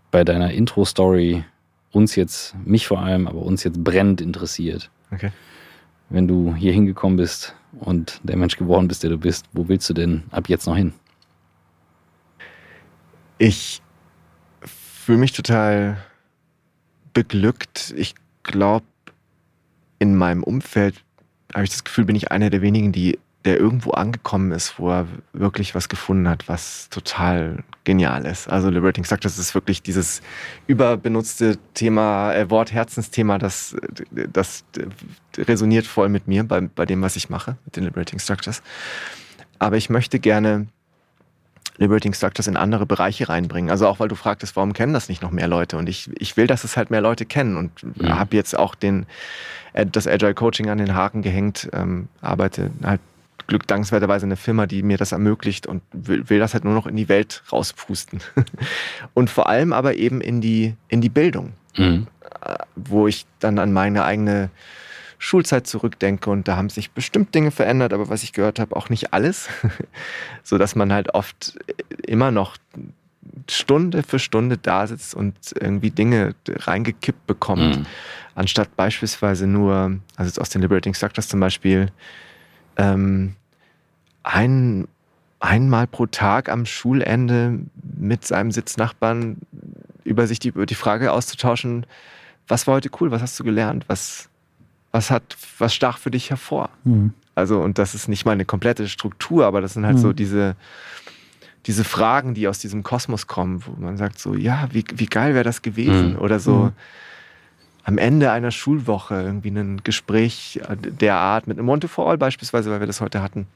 bei deiner Intro-Story uns jetzt, mich vor allem, aber uns jetzt brennend interessiert. Okay. Wenn du hier hingekommen bist und der Mensch geworden bist, der du bist, wo willst du denn ab jetzt noch hin? Ich fühle mich total beglückt. Ich glaube, in meinem Umfeld habe ich das Gefühl, bin ich einer der wenigen, die der irgendwo angekommen ist, wo er wirklich was gefunden hat, was total genial ist. Also Liberating das ist wirklich dieses überbenutzte Thema, äh, Wort Herzensthema, das, das resoniert voll mit mir bei, bei dem, was ich mache, mit den Liberating Structures. Aber ich möchte gerne Liberating Structures in andere Bereiche reinbringen. Also auch weil du fragtest, warum kennen das nicht noch mehr Leute? Und ich, ich will, dass es halt mehr Leute kennen und mhm. habe jetzt auch den, das Agile Coaching an den Haken gehängt, ähm, arbeite halt Glück dankenswerterweise eine Firma, die mir das ermöglicht und will, will das halt nur noch in die Welt rauspusten. (laughs) und vor allem aber eben in die, in die Bildung, mhm. Äh, wo ich dann an meine eigene Schulzeit zurückdenke und da haben sich bestimmt Dinge verändert, aber was ich gehört habe, auch nicht alles, (laughs) so dass man halt oft immer noch Stunde für Stunde da sitzt und irgendwie Dinge reingekippt bekommt, mhm. anstatt beispielsweise nur, also jetzt aus den Liberating Structures zum Beispiel, ähm, ein, einmal pro Tag am Schulende mit seinem Sitznachbarn über sich die, über die Frage auszutauschen, was war heute cool, was hast du gelernt, was, was hat, was stach für dich hervor? Mhm. Also, und das ist nicht mal eine komplette Struktur, aber das sind halt mhm. so diese, diese Fragen, die aus diesem Kosmos kommen, wo man sagt so, ja, wie, wie geil wäre das gewesen? Mhm. Oder so mhm. Am Ende einer Schulwoche irgendwie ein Gespräch der Art mit einem Monte for All beispielsweise, weil wir das heute hatten.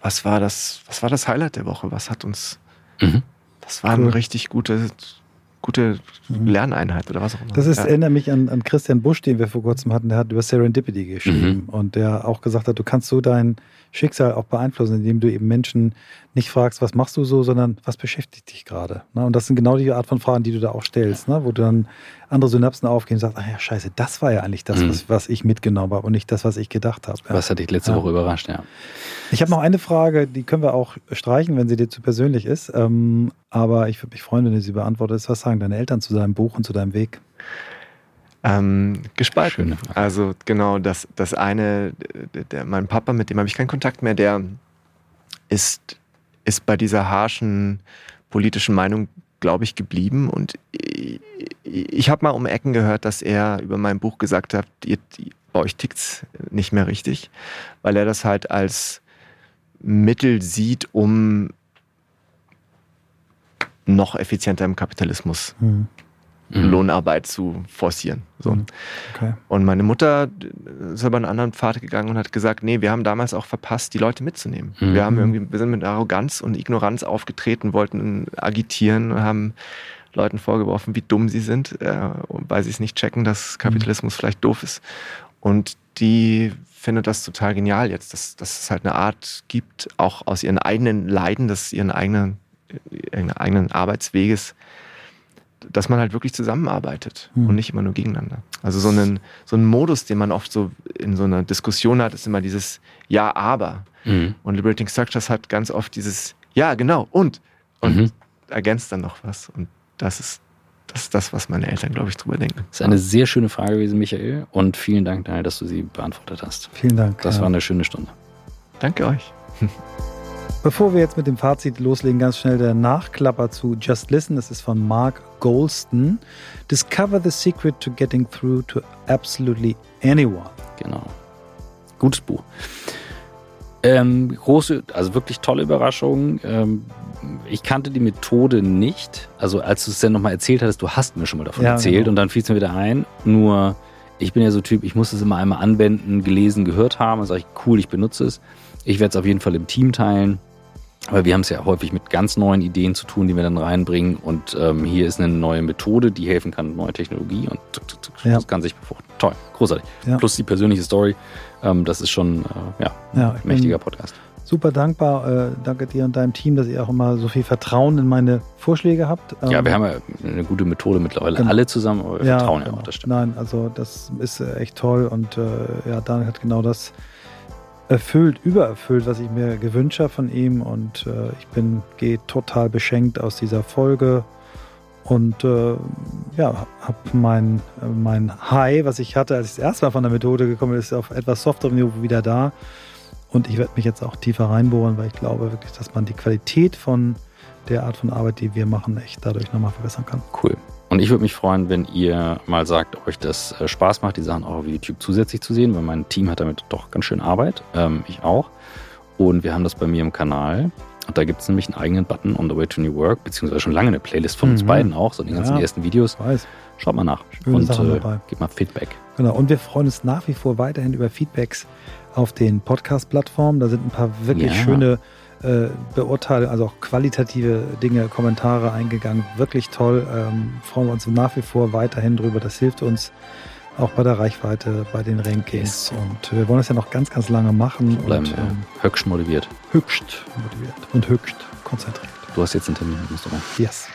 Was war das, was war das Highlight der Woche? Was hat uns, mhm. das war cool. eine richtig gute, gute mhm. Lerneinheit oder was auch immer. Das ist, ja. erinnert mich an, an Christian Busch, den wir vor kurzem hatten, der hat über Serendipity geschrieben mhm. und der auch gesagt hat, du kannst so dein Schicksal auch beeinflussen, indem du eben Menschen nicht fragst, was machst du so, sondern was beschäftigt dich gerade. Ne? Und das sind genau die Art von Fragen, die du da auch stellst, ne? wo du dann andere Synapsen aufgehen und sagst, ach ja, scheiße, das war ja eigentlich das, mhm. was, was ich mitgenommen habe und nicht das, was ich gedacht habe. Ja. Was hat dich letzte ja. Woche überrascht, ja. Ich habe noch eine Frage, die können wir auch streichen, wenn sie dir zu persönlich ist. Ähm, aber ich würde mich freuen, wenn du sie beantwortest. Was sagen deine Eltern zu deinem Buch und zu deinem Weg? Ähm, gespalten. Also genau, das, das eine, der, mein Papa, mit dem habe ich keinen Kontakt mehr, der ist, ist bei dieser harschen politischen Meinung, glaube ich, geblieben. Und ich, ich habe mal um Ecken gehört, dass er über mein Buch gesagt hat, ihr, bei euch tickt's nicht mehr richtig, weil er das halt als Mittel sieht, um noch effizienter im Kapitalismus mhm mhm. Lohnarbeit zu forcieren. So. Mhm. Okay. Und meine Mutter ist aber einen anderen Pfad gegangen und hat gesagt, nee, wir haben damals auch verpasst, die Leute mitzunehmen. Mhm. Wir haben irgendwie, wir sind mit Arroganz und Ignoranz aufgetreten, wollten agitieren und haben Leuten vorgeworfen, wie dumm sie sind, äh, weil sie es nicht checken, dass Kapitalismus mhm. vielleicht doof ist. Und die findet das total genial jetzt, dass, dass es halt eine Art gibt, auch aus ihren eigenen Leiden, dass ihren eigenen, ihren eigenen Arbeitsweges dass man halt wirklich zusammenarbeitet mhm. und nicht immer nur gegeneinander. Also so einen, so einen Modus, den man oft so in so einer Diskussion hat, ist immer dieses Ja, aber. Mhm. Und Liberating Structures hat ganz oft dieses Ja, genau, und. Und mhm. ergänzt dann noch was. Und das ist das ist das, was meine Eltern, glaube ich, drüber denken. Das ist eine sehr schöne Frage gewesen, Michael. Und vielen Dank, Daniel, dass du sie beantwortet hast. Vielen Dank. Das ja. war eine schöne Stunde. Danke euch. (laughs) Bevor wir jetzt mit dem Fazit loslegen, ganz schnell der Nachklapper zu Just Listen. Das ist von Mark Golston. Discover the secret to getting through to absolutely anyone. Genau. Gutes Buch. Ähm, große, also wirklich tolle Überraschung. Ähm, ich kannte die Methode nicht. Also als du es dann nochmal erzählt hattest, du hast mir schon mal davon Ja, erzählt genau. und dann fiel es mir wieder ein. Nur ich bin ja so Typ, ich muss es immer einmal anwenden, gelesen, gehört haben. Dann sage ich, cool, ich benutze es. Ich werde es auf jeden Fall im Team teilen. Aber wir haben es ja häufig mit ganz neuen Ideen zu tun, die wir dann reinbringen. Und ähm, hier ist eine neue Methode, die helfen kann, neue Technologie und tuk, tuk, tuk, Ja. das kann sich befruchten. Toll, großartig. Ja. Plus die persönliche Story. Ähm, das ist schon äh, ja, Ja, ein mächtiger Podcast. super dankbar. Äh, danke dir und deinem Team, dass ihr auch immer so viel Vertrauen in meine Vorschläge habt. Ja, Ähm, wir haben ja eine gute Methode mittlerweile Genau. alle zusammen, aber wir ja, vertrauen ja genau. auch, das stimmt. Nein, also das ist äh, echt toll und äh, ja, Daniel hat genau das erfüllt, übererfüllt, was ich mir gewünscht habe von ihm und äh, ich bin gehe total beschenkt aus dieser Folge und äh, ja, habe mein, mein High, was ich hatte, als ich das erste Mal von der Methode gekommen bin, ist auf etwas softerem Niveau wieder da und ich werde mich jetzt auch tiefer reinbohren, weil ich glaube wirklich, dass man die Qualität von der Art von Arbeit, die wir machen, echt dadurch nochmal verbessern kann. Cool. Und ich würde mich freuen, wenn ihr mal sagt, ob euch das äh, Spaß macht, die Sachen auch auf YouTube zusätzlich zu sehen, weil mein Team hat damit doch ganz schön Arbeit. Ähm, ich auch. Und wir haben das bei mir im Kanal. Und da gibt es nämlich einen eigenen Button on the way to New Work, beziehungsweise schon lange eine Playlist von uns Mhm. beiden auch, so die ganzen Ja. ersten Videos. Weiß. Schaut mal nach Schöne und Sachen äh, dabei. gebt mal Feedback. Genau, und wir freuen uns nach wie vor weiterhin über Feedbacks auf den Podcast-Plattformen. Da sind ein paar wirklich Ja. schöne äh, also auch qualitative Dinge, Kommentare eingegangen. Wirklich toll. Ähm, freuen wir uns nach wie vor weiterhin drüber. Das hilft uns auch bei der Reichweite, bei den Rankings. Yes. Und wir wollen das ja noch ganz, ganz lange machen Bleiben und ähm, äh, höchst motiviert. höchst motiviert und höchst konzentriert. Du hast jetzt einen Termin, musst du mal. Yes.